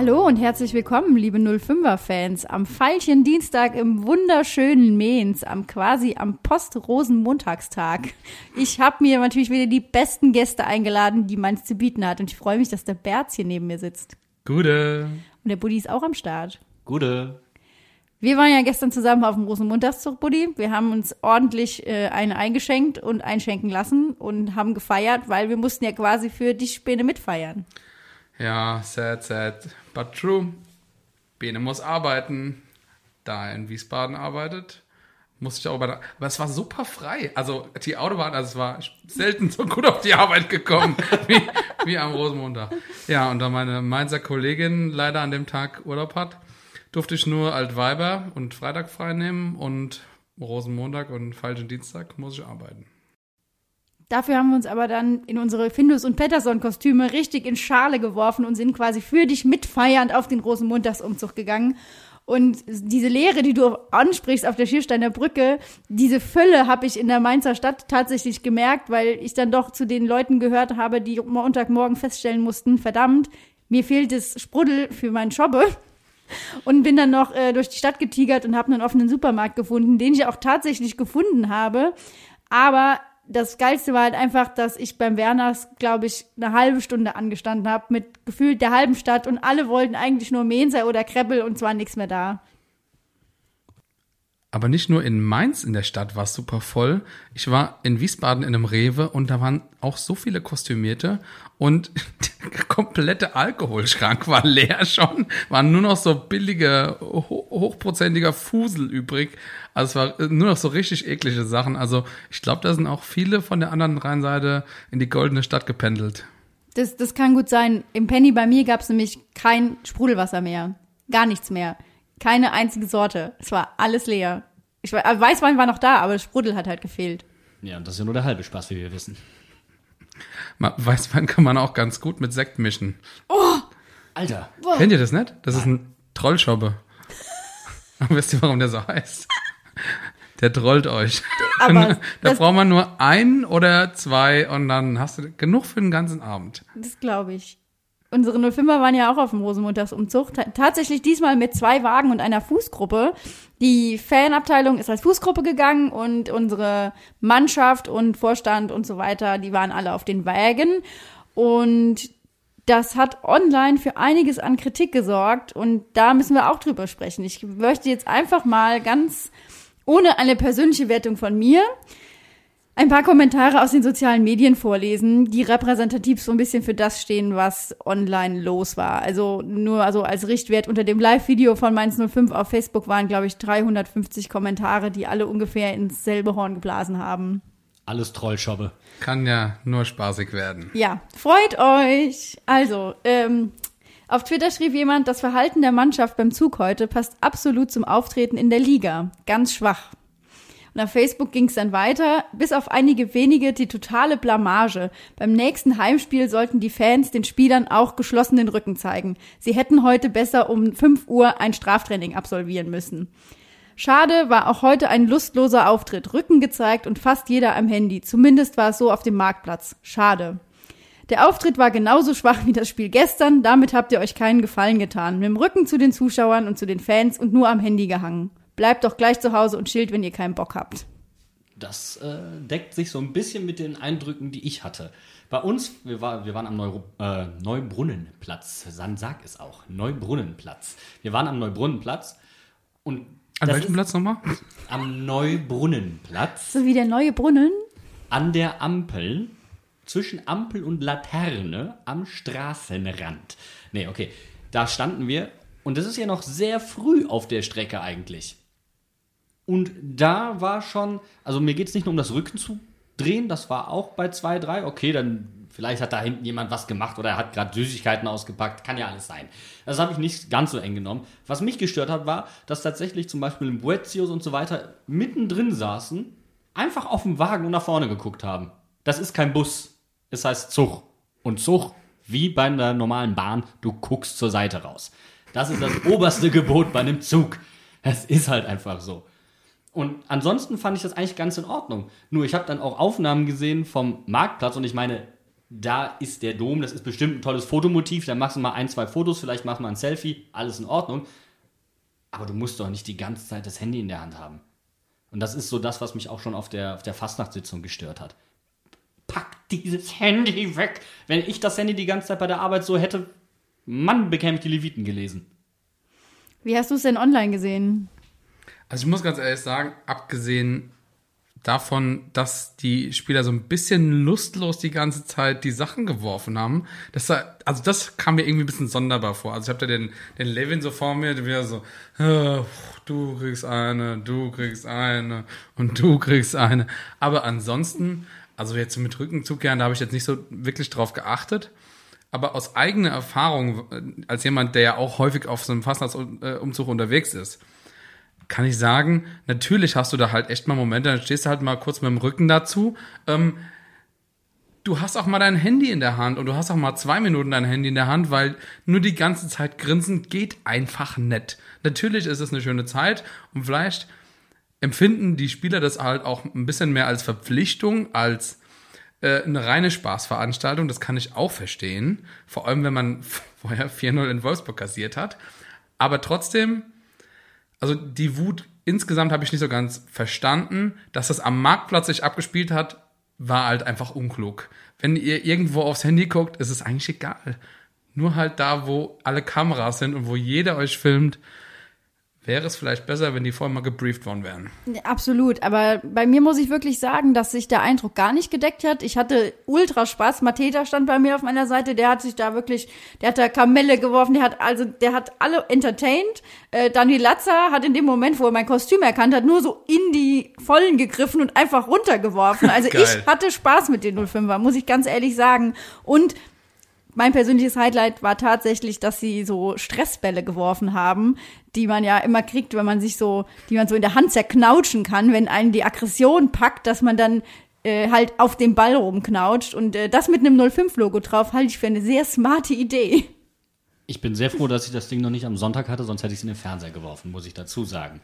Hallo und herzlich willkommen, liebe 05er-Fans, am Veilchen Dienstag im wunderschönen Mainz, am quasi am Post-Rosenmontagstag. Ich habe mir natürlich wieder die besten Gäste eingeladen, die Mainz zu bieten hat und ich freue mich, dass der Berz hier neben mir sitzt. Gute. Und der Buddy ist auch am Start. Gute. Wir waren ja gestern zusammen auf dem Rosenmontagszug, Buddy. Wir haben uns ordentlich äh, einen eingeschenkt und einschenken lassen und haben gefeiert, weil wir mussten ja quasi für die Späne mitfeiern. Ja, sad, sad, but true. Bene muss arbeiten. Da er in Wiesbaden arbeitet, muss ich auch bei aber es war super frei. Also die Autobahn, also es war selten so gut auf die Arbeit gekommen wie, wie am Rosenmontag. Ja, und da meine Mainzer Kollegin leider an dem Tag Urlaub hat, durfte ich nur Altweiber und Freitag frei nehmen und Rosenmontag und falschen Dienstag muss ich arbeiten. Dafür haben wir uns aber dann in unsere Findus und Pettersson-Kostüme richtig in Schale geworfen und sind quasi für dich mitfeiernd auf den großen Montagsumzug gegangen. Und diese Leere, die du ansprichst auf der Schiersteiner Brücke, diese Fülle habe ich in der Mainzer Stadt tatsächlich gemerkt, weil ich dann doch zu den Leuten gehört habe, die Montagmorgen feststellen mussten, verdammt, mir fehlt das Sprudel für meinen Schobbe. Und bin dann noch äh, durch die Stadt getigert und habe einen offenen Supermarkt gefunden, den ich auch tatsächlich gefunden habe. Aber das Geilste war halt einfach, dass ich beim Werners, glaube ich, eine halbe Stunde angestanden habe mit gefühlt der halben Stadt und alle wollten eigentlich nur Mensa oder Kreppel und zwar nichts mehr da. Aber nicht nur in Mainz in der Stadt war es super voll. Ich war in Wiesbaden in einem Rewe und da waren auch so viele Kostümierte und der komplette Alkoholschrank war leer schon. Waren nur noch so billige, ho hochprozentiger Fusel übrig. Also es war nur noch so richtig eklige Sachen. Also ich glaube, da sind auch viele von der anderen Rheinseite in die goldene Stadt gependelt. Das, das kann gut sein. Im Penny bei mir gab es nämlich kein Sprudelwasser mehr. Gar nichts mehr. Keine einzige Sorte. Es war alles leer. Ich weiß, Weißwein war noch da, aber Sprudel hat halt gefehlt. Ja, und das ist ja nur der halbe Spaß, wie wir wissen. Weißwein kann man auch ganz gut mit Sekt mischen. Oh! Alter. Boah. Kennt ihr das nicht? Das ist ein Trollschobbe. Aber wisst ihr, warum der so heißt? Der trollt euch. Aber da das- braucht man nur ein oder zwei und dann hast du genug für den ganzen Abend. Das glaube ich. Unsere 05er waren ja auch auf dem Rosenmontagsumzug. Ta tatsächlich diesmal mit zwei Wagen und einer Fußgruppe. Die Fanabteilung ist als Fußgruppe gegangen und unsere Mannschaft und Vorstand und so weiter, die waren alle auf den Wagen. Und das hat online für einiges an Kritik gesorgt und da müssen wir auch drüber sprechen. Ich möchte jetzt einfach mal ganz ohne eine persönliche Wertung von mir ein paar Kommentare aus den sozialen Medien vorlesen, die repräsentativ so ein bisschen für das stehen, was online los war. Also nur also als Richtwert unter dem Live-Video von Mainz 05 auf Facebook waren, glaube ich, 350 Kommentare, die alle ungefähr ins selbe Horn geblasen haben. Alles Trollschobbe. Kann ja nur spaßig werden. Ja, freut euch. Also, ähm, auf Twitter schrieb jemand, das Verhalten der Mannschaft beim Zug heute passt absolut zum Auftreten in der Liga. Ganz schwach. Und auf Facebook ging es dann weiter, bis auf einige wenige die totale Blamage. Beim nächsten Heimspiel sollten die Fans den Spielern auch geschlossen den Rücken zeigen. Sie hätten heute besser um 5 Uhr ein Straftraining absolvieren müssen. Schade war auch heute ein lustloser Auftritt. Rücken gezeigt und fast jeder am Handy. Zumindest war es so auf dem Marktplatz. Schade. Der Auftritt war genauso schwach wie das Spiel gestern. Damit habt ihr euch keinen Gefallen getan. Mit dem Rücken zu den Zuschauern und zu den Fans und nur am Handy gehangen. Bleibt doch gleich zu Hause und chillt, wenn ihr keinen Bock habt. Das äh, deckt sich so ein bisschen mit den Eindrücken, die ich hatte. Bei uns, wir, war, wir waren am Neu, äh, Neubrunnenplatz. San sag es auch. Neubrunnenplatz. Wir waren am Neubrunnenplatz und An welchem Platz nochmal? am Neubrunnenplatz So wie der neue Brunnen. an der Ampel zwischen Ampel und Laterne am Straßenrand. Nee, okay. Da standen wir und das ist ja noch sehr früh auf der Strecke eigentlich. Und da war schon, also mir geht es nicht nur um das Rücken zu drehen, das war auch bei 2, 3. Okay, dann vielleicht hat da hinten jemand was gemacht oder er hat gerade Süßigkeiten ausgepackt, kann ja alles sein. Das habe ich nicht ganz so eng genommen. Was mich gestört hat, war, dass tatsächlich zum Beispiel im Boetius und so weiter mittendrin saßen, einfach auf dem Wagen und nach vorne geguckt haben. Das ist kein Bus, es heißt Zug. Und Zug, wie bei einer normalen Bahn, du guckst zur Seite raus. Das ist das oberste Gebot bei einem Zug. Es ist halt einfach so. Und ansonsten fand ich das eigentlich ganz in Ordnung. Nur ich habe dann auch Aufnahmen gesehen vom Marktplatz und ich meine, da ist der Dom, das ist bestimmt ein tolles Fotomotiv, da machst du mal ein, zwei Fotos, vielleicht machst du mal ein Selfie, alles in Ordnung. Aber du musst doch nicht die ganze Zeit das Handy in der Hand haben. Und das ist so das, was mich auch schon auf der, auf der Fastnachtssitzung gestört hat. Pack dieses Handy weg. Wenn ich das Handy die ganze Zeit bei der Arbeit so hätte, Mann, bekäme ich die Leviten gelesen. Wie hast du es denn online gesehen? Also ich muss ganz ehrlich sagen, abgesehen davon, dass die Spieler so ein bisschen lustlos die ganze Zeit die Sachen geworfen haben, das war, also das kam mir irgendwie ein bisschen sonderbar vor. Also ich habe da den, den Levin so vor mir, der wieder so, "Ah, du kriegst eine, du kriegst eine und du kriegst eine. Aber ansonsten, also jetzt mit Rückenzug, da habe ich jetzt nicht so wirklich drauf geachtet. Aber aus eigener Erfahrung, äh, als jemand, der ja auch häufig auf so einem Fastnachtsumzug unterwegs ist, kann ich sagen, natürlich hast du da halt echt mal Momente, dann stehst du halt mal kurz mit dem Rücken dazu. Ähm, du hast auch mal dein Handy in der Hand und du hast auch mal zwei Minuten dein Handy in der Hand, weil nur die ganze Zeit grinsen geht einfach nett. Natürlich ist es eine schöne Zeit und vielleicht empfinden die Spieler das halt auch ein bisschen mehr als Verpflichtung, als äh, eine reine Spaßveranstaltung. Das kann ich auch verstehen. Vor allem, wenn man vorher 4-0 in Wolfsburg kassiert hat. Aber trotzdem, also die Wut insgesamt habe ich nicht so ganz verstanden. Dass das am Marktplatz sich abgespielt hat, war halt einfach unklug. Wenn ihr irgendwo aufs Handy guckt, ist es eigentlich egal. Nur halt da, wo alle Kameras sind und wo jeder euch filmt, wäre es vielleicht besser, wenn die vorher mal gebrieft worden wären. Absolut, aber bei mir muss ich wirklich sagen, dass sich der Eindruck gar nicht gedeckt hat. Ich hatte ultra Spaß. Mateta stand bei mir auf meiner Seite, der hat sich da wirklich, der hat da Kamelle geworfen, der hat also, der hat alle entertained. Äh, Daniel Latzer hat in dem Moment, wo er mein Kostüm erkannt hat, nur so in die Vollen gegriffen und einfach runtergeworfen. Also ich hatte Spaß mit den 05er, muss ich ganz ehrlich sagen. Und mein persönliches Highlight war tatsächlich, dass sie so Stressbälle geworfen haben, die man ja immer kriegt, wenn man sich so, die man so in der Hand zerknautschen kann, wenn einen die Aggression packt, dass man dann äh, halt auf dem Ball rumknautscht. Und äh, das mit einem 05-Logo drauf halte ich für eine sehr smarte Idee. Ich bin sehr froh, dass ich das Ding noch nicht am Sonntag hatte, sonst hätte ich es in den Fernseher geworfen, muss ich dazu sagen.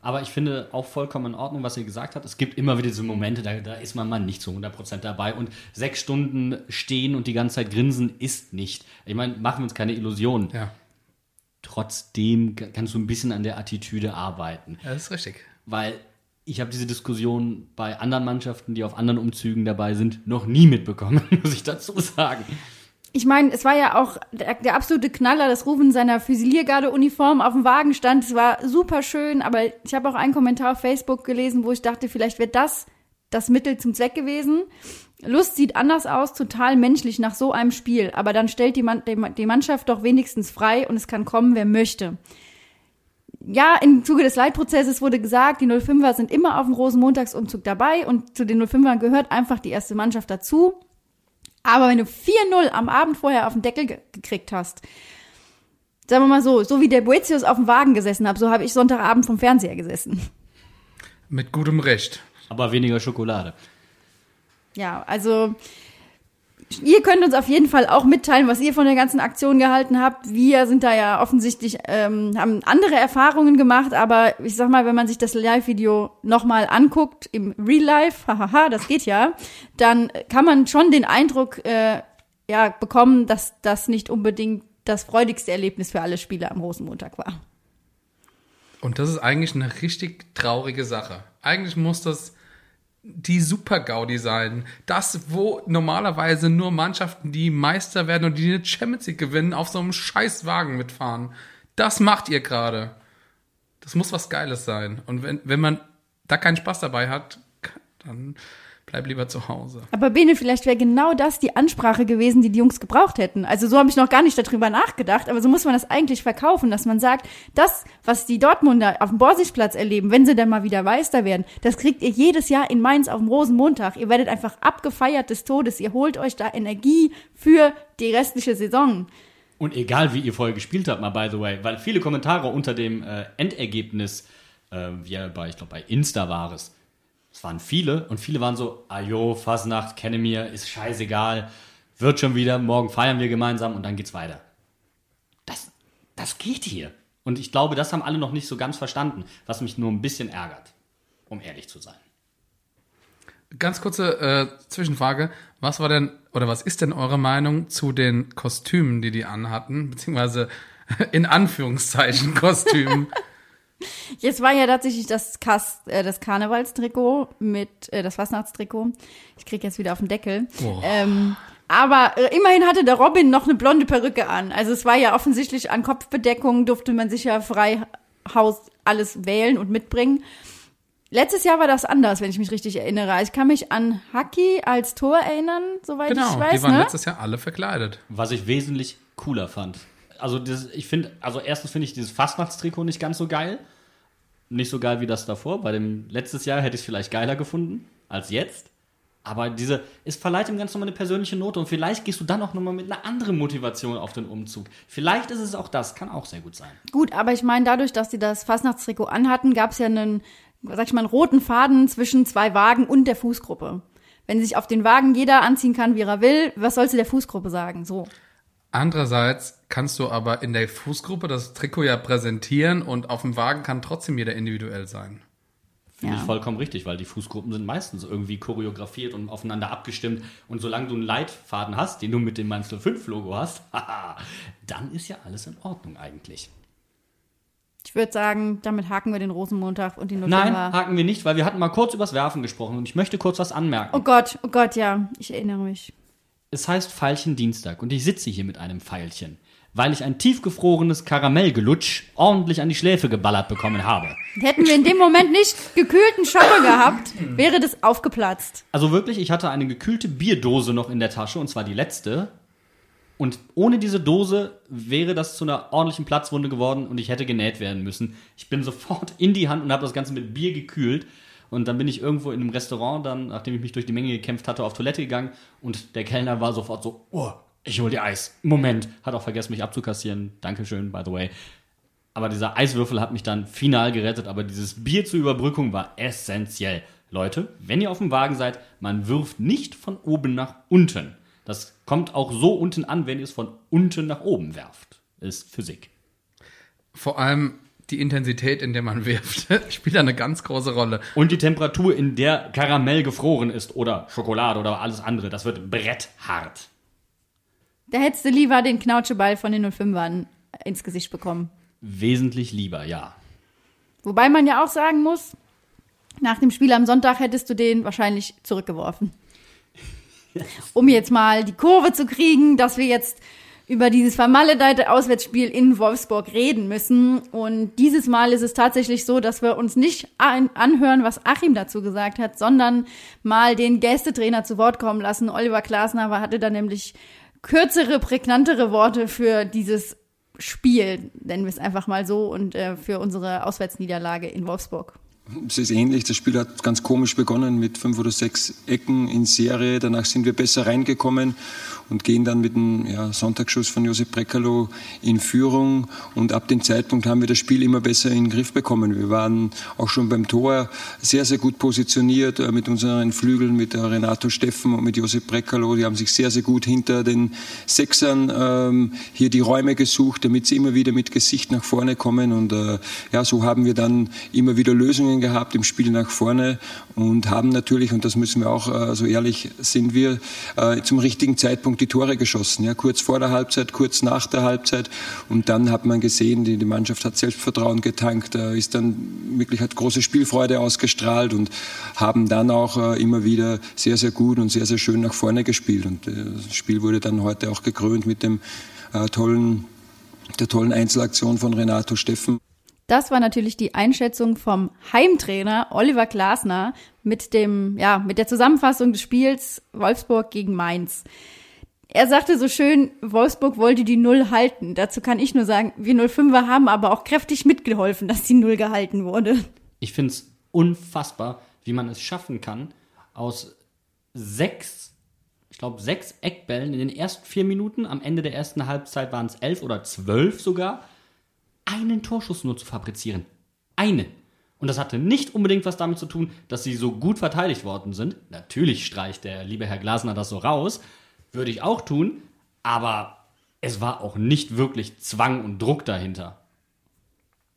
Aber ich finde auch vollkommen in Ordnung, was ihr gesagt habt. Es gibt immer wieder diese Momente, da, da ist man mal nicht zu 100% dabei. Und sechs Stunden stehen und die ganze Zeit grinsen ist nicht. Ich meine, machen wir uns keine Illusionen. Ja, Trotzdem kannst du ein bisschen an der Attitüde arbeiten. das ist richtig. Weil ich habe diese Diskussion bei anderen Mannschaften, die auf anderen Umzügen dabei sind, noch nie mitbekommen, muss ich dazu sagen. Ich meine, es war ja auch der, der absolute Knaller, dass Ruben in seiner Füsiliergarde-Uniform auf dem Wagen stand. Es war super schön, aber ich habe auch einen Kommentar auf Facebook gelesen, wo ich dachte, vielleicht wäre das das Mittel zum Zweck gewesen. Lust sieht anders aus, total menschlich nach so einem Spiel, aber dann stellt die, die die Mannschaft doch wenigstens frei und es kann kommen, wer möchte. Ja, im Zuge des Leitprozesses wurde gesagt, die 05er sind immer auf dem Rosenmontagsumzug dabei und zu den 05ern gehört einfach die erste Mannschaft dazu. Aber wenn du 4-0 am Abend vorher auf den Deckel ge gekriegt hast, sagen wir mal so, so wie der Boetius auf dem Wagen gesessen hat, so habe ich Sonntagabend vom Fernseher gesessen. Mit gutem Recht. Aber weniger Schokolade. Ja, also ihr könnt uns auf jeden Fall auch mitteilen, was ihr von der ganzen Aktion gehalten habt. Wir sind da ja offensichtlich, ähm, haben andere Erfahrungen gemacht, aber ich sag mal, wenn man sich das Live-Video nochmal anguckt, im Real Life, hahaha, das geht ja, dann kann man schon den Eindruck äh, ja, bekommen, dass das nicht unbedingt das freudigste Erlebnis für alle Spieler am Rosenmontag war. Und das ist eigentlich eine richtig traurige Sache. Eigentlich muss das die Super-Gaudi sein. Das, wo normalerweise nur Mannschaften, die Meister werden und die eine Champions League gewinnen, auf so einem scheiß Wagen mitfahren. Das macht ihr gerade. Das muss was Geiles sein. Und wenn, wenn man da keinen Spaß dabei hat, dann bleib lieber zu Hause. Aber Bene, vielleicht wäre genau das die Ansprache gewesen, die die Jungs gebraucht hätten. Also so habe ich noch gar nicht darüber nachgedacht, aber so muss man das eigentlich verkaufen, dass man sagt, das, was die Dortmunder auf dem Borsigplatz erleben, wenn sie dann mal wieder Meister werden, das kriegt ihr jedes Jahr in Mainz auf dem Rosenmontag. Ihr werdet einfach abgefeiert des Todes. Ihr holt euch da Energie für die restliche Saison. Und egal, wie ihr vorher gespielt habt, mal by the way, weil viele Kommentare unter dem äh, Endergebnis, äh, wie bei, ich glaube, bei Insta war es, es waren viele und viele waren so, ajo, Fasnacht, kenne mir, ist scheißegal, wird schon wieder, morgen feiern wir gemeinsam und dann geht's weiter. Das, das geht hier. Und ich glaube, das haben alle noch nicht so ganz verstanden, was mich nur ein bisschen ärgert, um ehrlich zu sein. Ganz kurze äh, Zwischenfrage. Was war denn, oder was ist denn eure Meinung zu den Kostümen, die die anhatten? Beziehungsweise in Anführungszeichen Kostümen. Jetzt war ja tatsächlich das, Kas äh, das Karnevalstrikot mit äh, das Fastnachtstrikot. Ich krieg jetzt wieder auf den Deckel. Oh. Ähm, aber äh, immerhin hatte der Robin noch eine blonde Perücke an. Also es war ja offensichtlich an Kopfbedeckung, durfte man sich ja frei Haus alles wählen und mitbringen. Letztes Jahr war das anders, wenn ich mich richtig erinnere. Ich kann mich an Haki als Tor erinnern, soweit Genau, ich weiß. die waren ne? letztes Jahr alle verkleidet. Was ich wesentlich cooler fand. Also das, ich finde, also erstens finde ich dieses Fastnachtstrikot nicht ganz so geil. Nicht so geil wie das davor. Bei dem letztes Jahr hätte ich es vielleicht geiler gefunden als jetzt. Aber diese, es verleiht dem Ganzen nochmal eine persönliche Note und vielleicht gehst du dann auch nochmal mit einer anderen Motivation auf den Umzug. Vielleicht ist es auch das, kann auch sehr gut sein. Gut, aber ich meine, dadurch, dass sie das Fastnachtstrikot anhatten, gab es ja einen, sag ich mal, einen roten Faden zwischen zwei Wagen und der Fußgruppe. Wenn sich auf den Wagen jeder anziehen kann, wie er will, was sollst du der Fußgruppe sagen? So. Andererseits kannst du aber in der Fußgruppe das Trikot ja präsentieren und auf dem Wagen kann trotzdem jeder individuell sein. Finde Ja. ich vollkommen richtig, weil die Fußgruppen sind meistens irgendwie choreografiert und aufeinander abgestimmt. Und solange du einen Leitfaden hast, den du mit dem Mainz 05-Logo hast, dann ist ja alles in Ordnung eigentlich. Ich würde sagen, damit haken wir den Rosenmontag und die Nein, November. haken wir nicht, weil wir hatten mal kurz übers Werfen gesprochen und ich möchte kurz was anmerken. Oh Gott, oh Gott, ja, ich erinnere mich. Es heißt Veilchen Dienstag und ich sitze hier mit einem Pfeilchen, weil ich ein tiefgefrorenes Karamellgelutsch ordentlich an die Schläfe geballert bekommen habe. Hätten wir in dem Moment nicht gekühlten Schoppe gehabt, wäre das aufgeplatzt. Also wirklich, ich hatte eine gekühlte Bierdose noch in der Tasche und zwar die letzte. Und ohne diese Dose wäre das zu einer ordentlichen Platzwunde geworden und ich hätte genäht werden müssen. Ich bin sofort in die Hand und habe das Ganze mit Bier gekühlt. Und dann bin ich irgendwo in einem Restaurant, dann, nachdem ich mich durch die Menge gekämpft hatte, auf Toilette gegangen und der Kellner war sofort so, oh, ich hol dir Eis. Moment. Hat auch vergessen, mich abzukassieren. Dankeschön, by the way. Aber dieser Eiswürfel hat mich dann final gerettet. Aber dieses Bier zur Überbrückung war essentiell. Leute, wenn ihr auf dem Wagen seid, man wirft nicht von oben nach unten. Das kommt auch so unten an, wenn ihr es von unten nach oben werft. Ist Physik. Vor allem die Intensität, in der man wirft, spielt eine ganz große Rolle. Und die Temperatur, in der Karamell gefroren ist oder Schokolade oder alles andere, das wird bretthart. Da hättest du lieber den Knautscheball von den 05ern ins Gesicht bekommen. Wesentlich lieber, ja. Wobei man ja auch sagen muss, nach dem Spiel am Sonntag hättest du den wahrscheinlich zurückgeworfen. Um jetzt mal die Kurve zu kriegen, dass wir jetzt über dieses vermaledeite Auswärtsspiel in Wolfsburg reden müssen. Und dieses Mal ist es tatsächlich so, dass wir uns nicht an anhören, was Achim dazu gesagt hat, sondern mal den Gästetrainer zu Wort kommen lassen. Oliver Glasner hatte da nämlich kürzere, prägnantere Worte für dieses Spiel, nennen wir es einfach mal so, und äh, für unsere Auswärtsniederlage in Wolfsburg. Es ist ähnlich. Das Spiel hat ganz komisch begonnen mit fünf oder sechs Ecken in Serie. Danach sind wir besser reingekommen und gehen dann mit dem ja, Sonntagsschuss von Josep Brekalo in Führung. Und ab dem Zeitpunkt haben wir das Spiel immer besser in den Griff bekommen. Wir waren auch schon beim Tor sehr, sehr gut positioniert äh, mit unseren Flügeln, mit Renato Steffen und mit Josep Brekalo. Die haben sich sehr, sehr gut hinter den Sechsern ähm, hier die Räume gesucht, damit sie immer wieder mit Gesicht nach vorne kommen. Und äh, ja, so haben wir dann immer wieder Lösungen gehabt im Spiel nach vorne und haben natürlich, und das müssen wir auch, äh, so ehrlich sind wir, äh, zum richtigen Zeitpunkt die Tore geschossen. Ja, kurz vor der Halbzeit, kurz nach der Halbzeit. Und dann hat man gesehen, die, die Mannschaft hat Selbstvertrauen getankt, äh, ist dann wirklich, hat große Spielfreude ausgestrahlt und haben dann auch immer wieder sehr, sehr gut und sehr, sehr schön nach vorne gespielt. Und das Spiel wurde dann heute auch gekrönt mit dem tollen, der tollen Einzelaktion von Renato Steffen. Das war natürlich die Einschätzung vom Heimtrainer Oliver Glasner mit dem, ja, mit der Zusammenfassung des Spiels Wolfsburg gegen Mainz. Er sagte so schön, Wolfsburg wollte die Null halten. Dazu kann ich nur sagen, wir 05er haben aber auch kräftig mitgeholfen, dass die Null gehalten wurde. Ich finde es unfassbar, wie man es schaffen kann, aus sechs, ich glaube, sechs Eckbällen in den ersten vier Minuten, am Ende der ersten Halbzeit waren es elf oder zwölf sogar, einen Torschuss nur zu fabrizieren. Einen. Und das hatte nicht unbedingt was damit zu tun, dass sie so gut verteidigt worden sind. Natürlich streicht der liebe Herr Glasner das so raus. Würde ich auch tun. Aber es war auch nicht wirklich Zwang und Druck dahinter.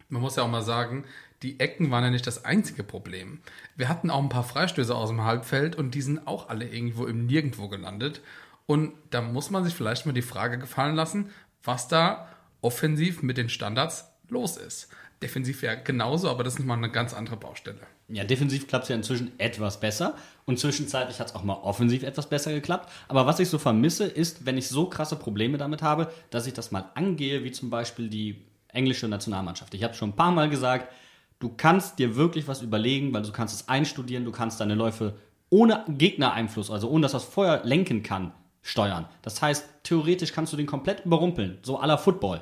Man muss ja auch mal sagen, die Ecken waren ja nicht das einzige Problem. Wir hatten auch ein paar Freistöße aus dem Halbfeld und die sind auch alle irgendwo im Nirgendwo gelandet. Und da muss man sich vielleicht mal die Frage gefallen lassen, was da offensiv mit den Standards los ist. Defensiv ja genauso, aber das ist nochmal eine ganz andere Baustelle. Ja, defensiv klappt es ja inzwischen etwas besser und zwischenzeitlich hat es auch mal offensiv etwas besser geklappt. Aber was ich so vermisse, ist, wenn ich so krasse Probleme damit habe, dass ich das mal angehe, wie zum Beispiel die englische Nationalmannschaft. Ich habe schon ein paar Mal gesagt, du kannst dir wirklich was überlegen, weil du kannst es einstudieren, du kannst deine Läufe ohne Gegnereinfluss, also ohne dass das Feuer lenken kann, steuern. Das heißt, theoretisch kannst du den komplett überrumpeln, so aller Football.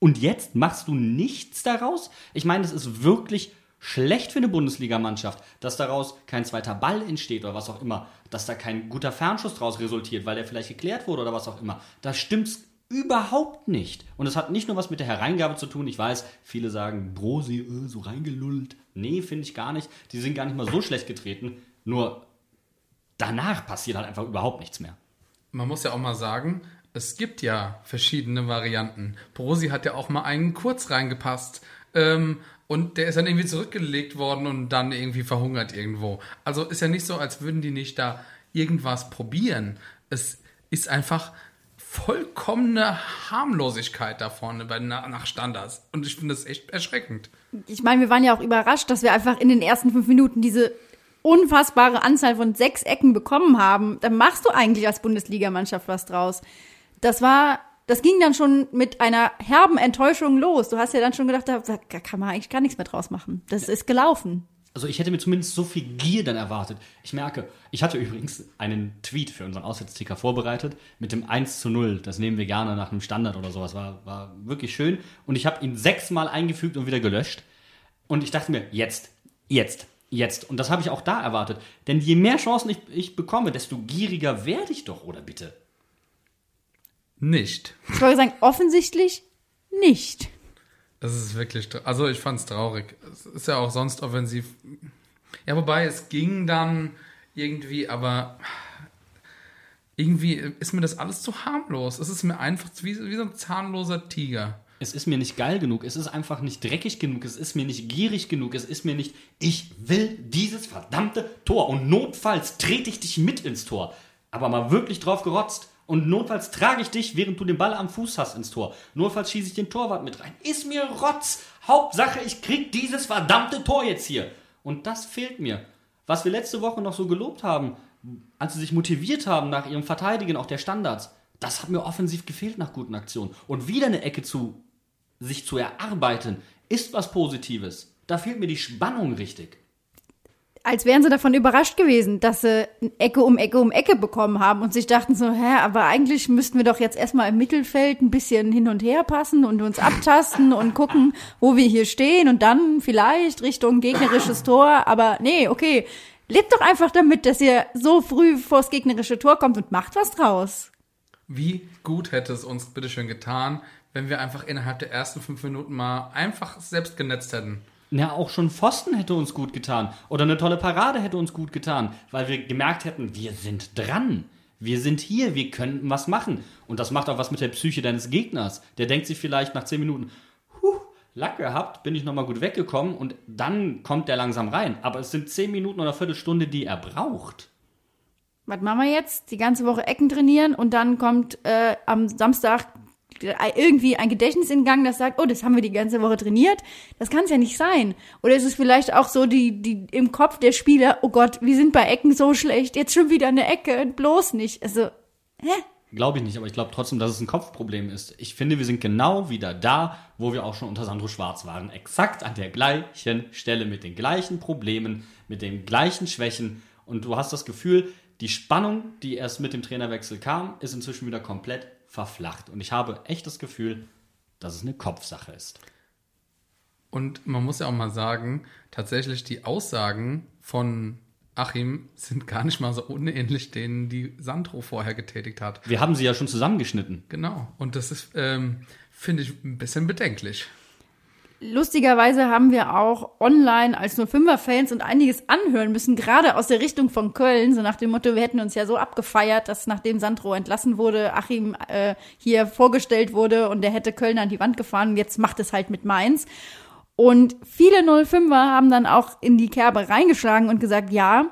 Und jetzt machst du nichts daraus? Ich meine, das ist wirklich schlecht für eine Bundesligamannschaft, dass daraus kein zweiter Ball entsteht oder was auch immer, dass da kein guter Fernschuss daraus resultiert, weil der vielleicht geklärt wurde oder was auch immer. Da stimmt's überhaupt nicht. Und es hat nicht nur was mit der Hereingabe zu tun. Ich weiß, viele sagen, Brosi, äh, so reingelullt. Nee, finde ich gar nicht. Die sind gar nicht mal so schlecht getreten. Nur danach passiert halt einfach überhaupt nichts mehr. Man muss ja auch mal sagen, es gibt ja verschiedene Varianten. Brosi hat ja auch mal einen kurz reingepasst. Ähm, und der ist dann irgendwie zurückgelegt worden und dann irgendwie verhungert irgendwo. Also ist ja nicht so, als würden die nicht da irgendwas probieren. Es ist einfach vollkommene Harmlosigkeit da vorne bei, nach Standards. Und ich finde das echt erschreckend. Ich meine, wir waren ja auch überrascht, dass wir einfach in den ersten fünf Minuten diese unfassbare Anzahl von sechs Ecken bekommen haben. Dann machst du eigentlich als Bundesligamannschaft was draus. Das war, das ging dann schon mit einer herben Enttäuschung los. Du hast ja dann schon gedacht, da kann man eigentlich gar nichts mehr draus machen. Das ist gelaufen. Also ich hätte mir zumindest so viel Gier dann erwartet. Ich merke, ich hatte übrigens einen Tweet für unseren Auswärtsticker vorbereitet mit dem 1 zu 0. Das nehmen wir gerne nach einem Standard oder sowas. War, war wirklich schön. Und ich habe ihn sechsmal eingefügt und wieder gelöscht. Und ich dachte mir, jetzt, jetzt, jetzt. Und das habe ich auch da erwartet. Denn je mehr Chancen ich, ich bekomme, desto gieriger werde ich doch, oder bitte? Nicht. Ich wollte sagen, offensichtlich nicht. Das ist wirklich, also ich fand es traurig. Es ist ja auch sonst offensiv. Ja, wobei es ging dann irgendwie, aber irgendwie ist mir das alles zu harmlos. Es ist mir einfach wie, wie so ein zahnloser Tiger. Es ist mir nicht geil genug, es ist einfach nicht dreckig genug, es ist mir nicht gierig genug, es ist mir nicht, ich will dieses verdammte Tor und notfalls trete ich dich mit ins Tor. Aber mal wirklich drauf gerotzt. Und notfalls trage ich dich, während du den Ball am Fuß hast, ins Tor. Notfalls schieße ich den Torwart mit rein. Ist mir Rotz. Hauptsache, ich krieg dieses verdammte Tor jetzt hier. Und das fehlt mir. Was wir letzte Woche noch so gelobt haben, als sie sich motiviert haben nach ihrem Verteidigen auch der Standards, das hat mir offensiv gefehlt nach guten Aktionen. Und wieder eine Ecke zu sich zu erarbeiten, ist was Positives. Da fehlt mir die Spannung richtig als wären sie davon überrascht gewesen, dass sie Ecke um Ecke um Ecke bekommen haben und sich dachten so, hä, aber eigentlich müssten wir doch jetzt erstmal im Mittelfeld ein bisschen hin und her passen und uns abtasten und gucken, wo wir hier stehen und dann vielleicht Richtung gegnerisches Tor, aber nee, okay, lebt doch einfach damit, dass ihr so früh vors gegnerische Tor kommt und macht was draus. Wie gut hätte es uns bitteschön getan, wenn wir einfach innerhalb der ersten fünf Minuten mal einfach selbst genetzt hätten. Ja, auch schon Pfosten hätte uns gut getan. Oder eine tolle Parade hätte uns gut getan, weil wir gemerkt hätten, wir sind dran. Wir sind hier, wir könnten was machen. Und das macht auch was mit der Psyche deines Gegners. Der denkt sich vielleicht nach 10 Minuten, huh, Lack gehabt, bin ich nochmal gut weggekommen und dann kommt der langsam rein. Aber es sind 10 Minuten oder Viertelstunde, die er braucht. Was machen wir jetzt? Die ganze Woche Ecken trainieren und dann kommt äh, am Samstag irgendwie ein Gedächtnis in Gang, das sagt, oh, das haben wir die ganze Woche trainiert. Das kann es ja nicht sein. Oder ist es vielleicht auch so die, die im Kopf der Spieler, oh Gott, wir sind bei Ecken so schlecht, jetzt schon wieder eine Ecke, bloß nicht. Also, hä? Glaube ich nicht, aber ich glaube trotzdem, dass es ein Kopfproblem ist. Ich finde, wir sind genau wieder da, wo wir auch schon unter Sandro Schwarz waren. Exakt an der gleichen Stelle mit den gleichen Problemen, mit den gleichen Schwächen. Und du hast das Gefühl, die Spannung, die erst mit dem Trainerwechsel kam, ist inzwischen wieder komplett verflacht. Und ich habe echt das Gefühl, dass es eine Kopfsache ist. Und man muss ja auch mal sagen, tatsächlich die Aussagen von Achim sind gar nicht mal so unähnlich denen, die Sandro vorher getätigt hat. Wir haben sie ja schon zusammengeschnitten. Genau. Und das ist, ähm, finde ich, ein bisschen bedenklich. Lustigerweise haben wir auch online als nur Fünfer-Fans und einiges anhören müssen, gerade aus der Richtung von Köln, so nach dem Motto, wir hätten uns ja so abgefeiert, dass nachdem Sandro entlassen wurde, Achim äh, hier vorgestellt wurde und der hätte Köln an die Wand gefahren, jetzt macht es halt mit Mainz. Und viele 05er haben dann auch in die Kerbe reingeschlagen und gesagt, ja,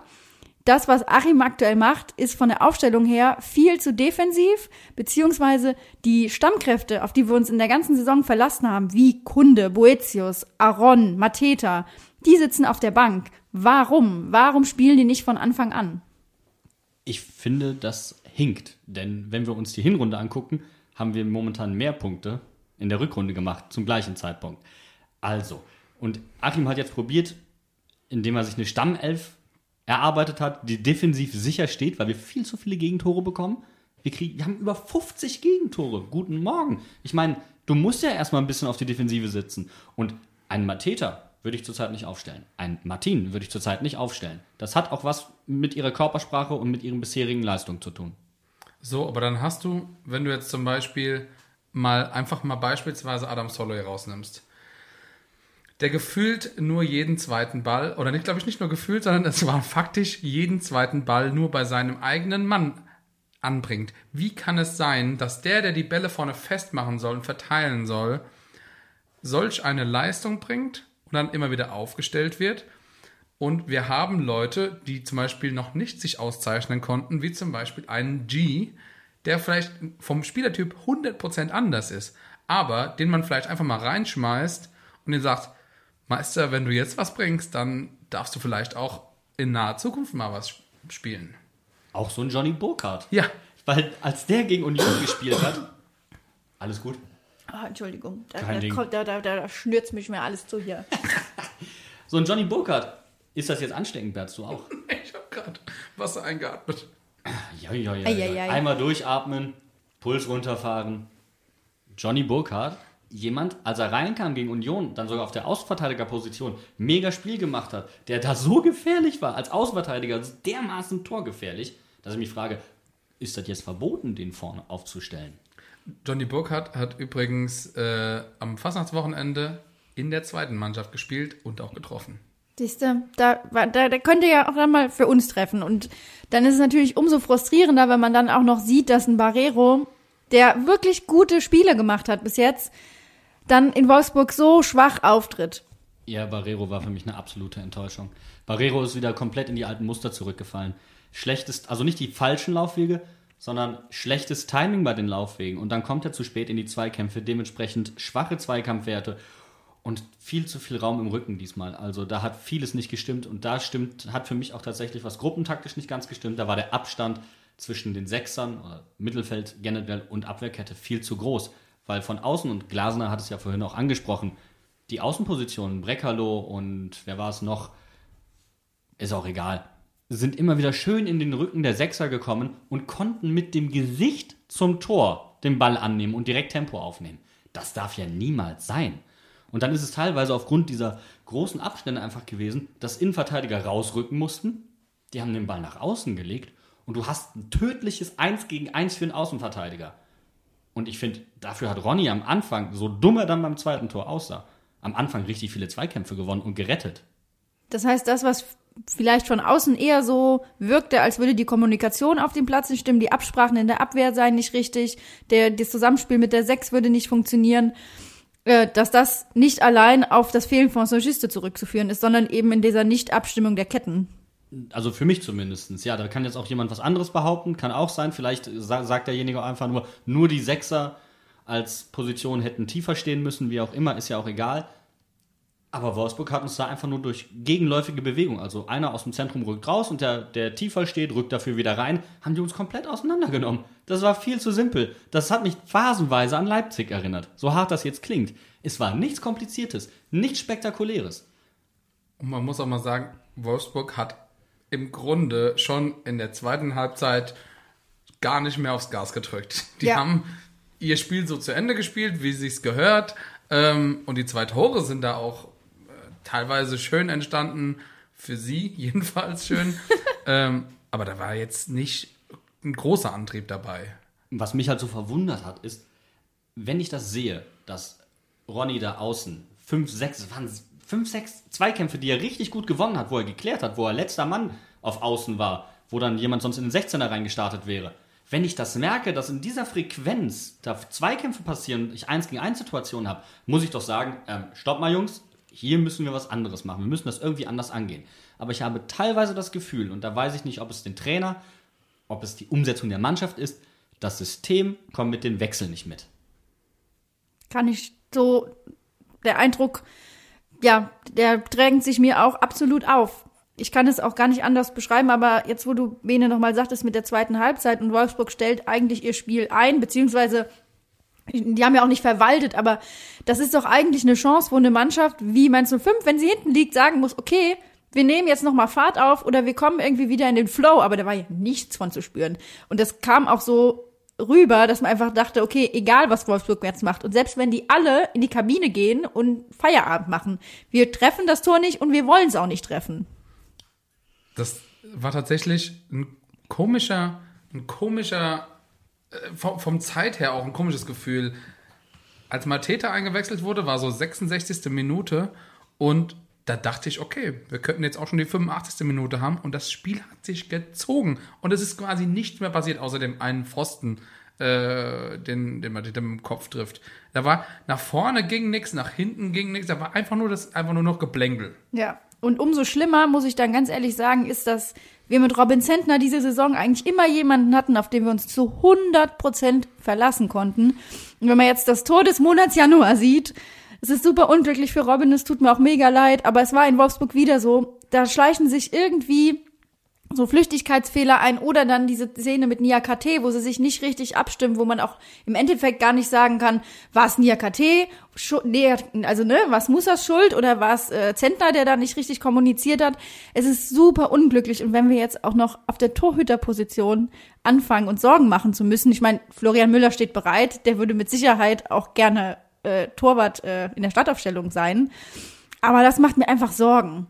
das, was Achim aktuell macht, ist von der Aufstellung her viel zu defensiv, beziehungsweise die Stammkräfte, auf die wir uns in der ganzen Saison verlassen haben, wie Kunde, Boetius, Aaron, Mateta, die sitzen auf der Bank. Warum? Warum spielen die nicht von Anfang an? Ich finde, das hinkt. Denn wenn wir uns die Hinrunde angucken, haben wir momentan mehr Punkte in der Rückrunde gemacht, zum gleichen Zeitpunkt. Also, und Achim hat jetzt probiert, indem er sich eine Stammelf erarbeitet hat, die defensiv sicher steht, weil wir viel zu viele Gegentore bekommen. Wir, kriegen, wir haben über 50 Gegentore. Guten Morgen. Ich meine, du musst ja erstmal ein bisschen auf die Defensive sitzen. Und einen Mateta würde ich zurzeit nicht aufstellen. Einen Martin würde ich zurzeit nicht aufstellen. Das hat auch was mit ihrer Körpersprache und mit ihren bisherigen Leistungen zu tun. So, aber dann hast du, wenn du jetzt zum Beispiel mal einfach mal beispielsweise Adam Soloy rausnimmst, der gefühlt nur jeden zweiten Ball, oder nicht, glaube ich, nicht nur gefühlt, sondern es war faktisch jeden zweiten Ball nur bei seinem eigenen Mann anbringt. Wie kann es sein, dass der, der die Bälle vorne festmachen soll und verteilen soll, solch eine Leistung bringt und dann immer wieder aufgestellt wird? Und wir haben Leute, die zum Beispiel noch nicht sich auszeichnen konnten, wie zum Beispiel einen G, der vielleicht vom Spielertyp 100% anders ist, aber den man vielleicht einfach mal reinschmeißt und den sagt, Meister, wenn du jetzt was bringst, dann darfst du vielleicht auch in naher Zukunft mal was spielen. Auch so ein Johnny Burkhardt. Ja. Weil als der gegen Union gespielt hat, alles gut. Ah, Entschuldigung, da, Kein da, kommt- da, da, da schnürzt mich mir alles zu hier. So ein Johnny Burkhardt. Ist das jetzt ansteckend, Bert, du auch? Ich habe gerade Wasser eingeatmet. Ja, ja, ja, ja. ei, ei. Einmal durchatmen, Puls runterfahren. Johnny Burkhardt, jemand, als er reinkam gegen Union, dann sogar auf der Außenverteidigerposition, mega Spiel gemacht hat, der da so gefährlich war, als Außenverteidiger, so dermaßen torgefährlich, dass ich mich frage, ist das jetzt verboten, den vorne aufzustellen? Johnny Burkhardt hat übrigens äh, am Fastnachtswochenende in der zweiten Mannschaft gespielt und auch getroffen. Siehste, da, war- da, da könnte ja auch dann mal für uns treffen. Und dann ist es natürlich umso frustrierender, wenn man dann auch noch sieht, dass ein Barrero, der wirklich gute Spiele gemacht hat bis jetzt, dann in Wolfsburg so schwach auftritt. Ja, Barrero war für mich eine absolute Enttäuschung. Barrero ist wieder komplett in die alten Muster zurückgefallen. Schlechtes, also nicht die falschen Laufwege, sondern schlechtes Timing bei den Laufwegen. Und dann kommt er zu spät in die Zweikämpfe, dementsprechend schwache Zweikampfwerte und viel zu viel Raum im Rücken diesmal. Also da hat vieles nicht gestimmt und da stimmt, hat für mich auch tatsächlich was gruppentaktisch nicht ganz gestimmt. Da war der Abstand zwischen den Sechsern Mittelfeld generell und Abwehrkette viel zu groß. Weil von außen, und Glasner hat es ja vorhin auch angesprochen, die Außenpositionen, Breckerloh und wer war es noch, ist auch egal, sind immer wieder schön in den Rücken der Sechser gekommen und konnten mit dem Gesicht zum Tor den Ball annehmen und direkt Tempo aufnehmen. Das darf ja niemals sein. Und dann ist es teilweise aufgrund dieser großen Abstände einfach gewesen, dass Innenverteidiger rausrücken mussten. Die haben den Ball nach außen gelegt und du hast ein tödliches 1 gegen 1 für einen Außenverteidiger. Und ich finde, dafür hat Ronny am Anfang, so dumm er dann beim zweiten Tor aussah, am Anfang richtig viele Zweikämpfe gewonnen und gerettet. Das heißt, das, was vielleicht von außen eher so wirkte, als würde die Kommunikation auf dem Platz nicht stimmen, die Absprachen in der Abwehr seien nicht richtig, der, das Zusammenspiel mit der Sechs würde nicht funktionieren, äh, dass das nicht allein auf das Fehlen von Sogiste zurückzuführen ist, sondern eben in dieser Nicht-Abstimmung der Ketten. Also für mich zumindestens. Ja, da kann jetzt auch jemand was anderes behaupten, kann auch sein. Vielleicht sa sagt derjenige einfach nur, nur die Sechser als Position hätten tiefer stehen müssen, wie auch immer, ist ja auch egal. Aber Wolfsburg hat uns da einfach nur durch gegenläufige Bewegung, also einer aus dem Zentrum rückt raus und der, der tiefer steht, rückt dafür wieder rein, haben die uns komplett auseinandergenommen. Das war viel zu simpel. Das hat mich phasenweise an Leipzig erinnert. So hart das jetzt klingt. Es war nichts Kompliziertes, nichts Spektakuläres. Und man muss auch mal sagen, Wolfsburg hat im Grunde schon in der zweiten Halbzeit gar nicht mehr aufs Gas gedrückt. Die Ja. haben ihr Spiel so zu Ende gespielt, wie sich's gehört. Ähm, und die zwei Tore sind da auch äh, teilweise schön entstanden. Für sie jedenfalls schön. ähm, aber da war jetzt nicht ein großer Antrieb dabei. Was mich halt so verwundert hat, ist, wenn ich das sehe, dass Ronny da außen fünf, sechs, es waren fünf, sechs Zweikämpfe, die er richtig gut gewonnen hat, wo er geklärt hat, wo er letzter Mann auf Außen war, wo dann jemand sonst in den 16er reingestartet wäre. Wenn ich das merke, dass in dieser Frequenz da Zweikämpfe passieren und ich eins gegen eins Situationen habe, muss ich doch sagen, ähm, stopp mal Jungs, hier müssen wir was anderes machen. Wir müssen das irgendwie anders angehen. Aber ich habe teilweise das Gefühl, und da weiß ich nicht, ob es den Trainer, ob es die Umsetzung der Mannschaft ist, das System kommt mit den Wechseln nicht mit. kann ich so, der Eindruck, ja, der drängt sich mir auch absolut auf. Ich kann es auch gar nicht anders beschreiben, aber jetzt, wo du Bene nochmal sagtest mit der zweiten Halbzeit und Wolfsburg stellt eigentlich ihr Spiel ein, beziehungsweise die haben ja auch nicht verwaltet, aber das ist doch eigentlich eine Chance, wo eine Mannschaft wie Mainz 05, wenn sie hinten liegt, sagen muss, okay, wir nehmen jetzt nochmal Fahrt auf oder wir kommen irgendwie wieder in den Flow, aber da war ja nichts von zu spüren. Und das kam auch so rüber, dass man einfach dachte, okay, egal was Wolfsburg jetzt macht und selbst wenn die alle in die Kabine gehen und Feierabend machen, wir treffen das Tor nicht und wir wollen es auch nicht treffen. Das war tatsächlich ein komischer, ein komischer, äh, vom, vom Zeit her auch ein komisches Gefühl. Als Mateta eingewechselt wurde, war so 66. Minute und da dachte ich, okay, wir könnten jetzt auch schon die 85. Minute haben und das Spiel hat sich gezogen und es ist quasi nichts mehr passiert, außer dem einen Pfosten, äh, den, den Mateta mit dem Kopf trifft. Da war nach vorne ging nichts, nach hinten ging nichts, da war einfach nur das, einfach nur noch Geblängel. Ja. Und umso schlimmer, muss ich dann ganz ehrlich sagen, ist, dass wir mit Robin Zentner diese Saison eigentlich immer jemanden hatten, auf den wir uns zu 100 Prozent verlassen konnten. Und wenn man jetzt das Tor des Monats Januar sieht, es ist super unglücklich für Robin, es tut mir auch mega leid, aber es war in Wolfsburg wieder so, da schleichen sich irgendwie so Flüchtigkeitsfehler ein oder dann diese Szene mit Nia KT, wo sie sich nicht richtig abstimmen, wo man auch im Endeffekt gar nicht sagen kann, war es Nia KT, nee, also ne, was Musas Schuld oder war es äh, Zentner, der da nicht richtig kommuniziert hat. Es ist super unglücklich und wenn wir jetzt auch noch auf der Torhüterposition anfangen und Sorgen machen zu müssen, ich meine, Florian Müller steht bereit, der würde mit Sicherheit auch gerne äh, Torwart äh, in der Startaufstellung sein, aber das macht mir einfach Sorgen.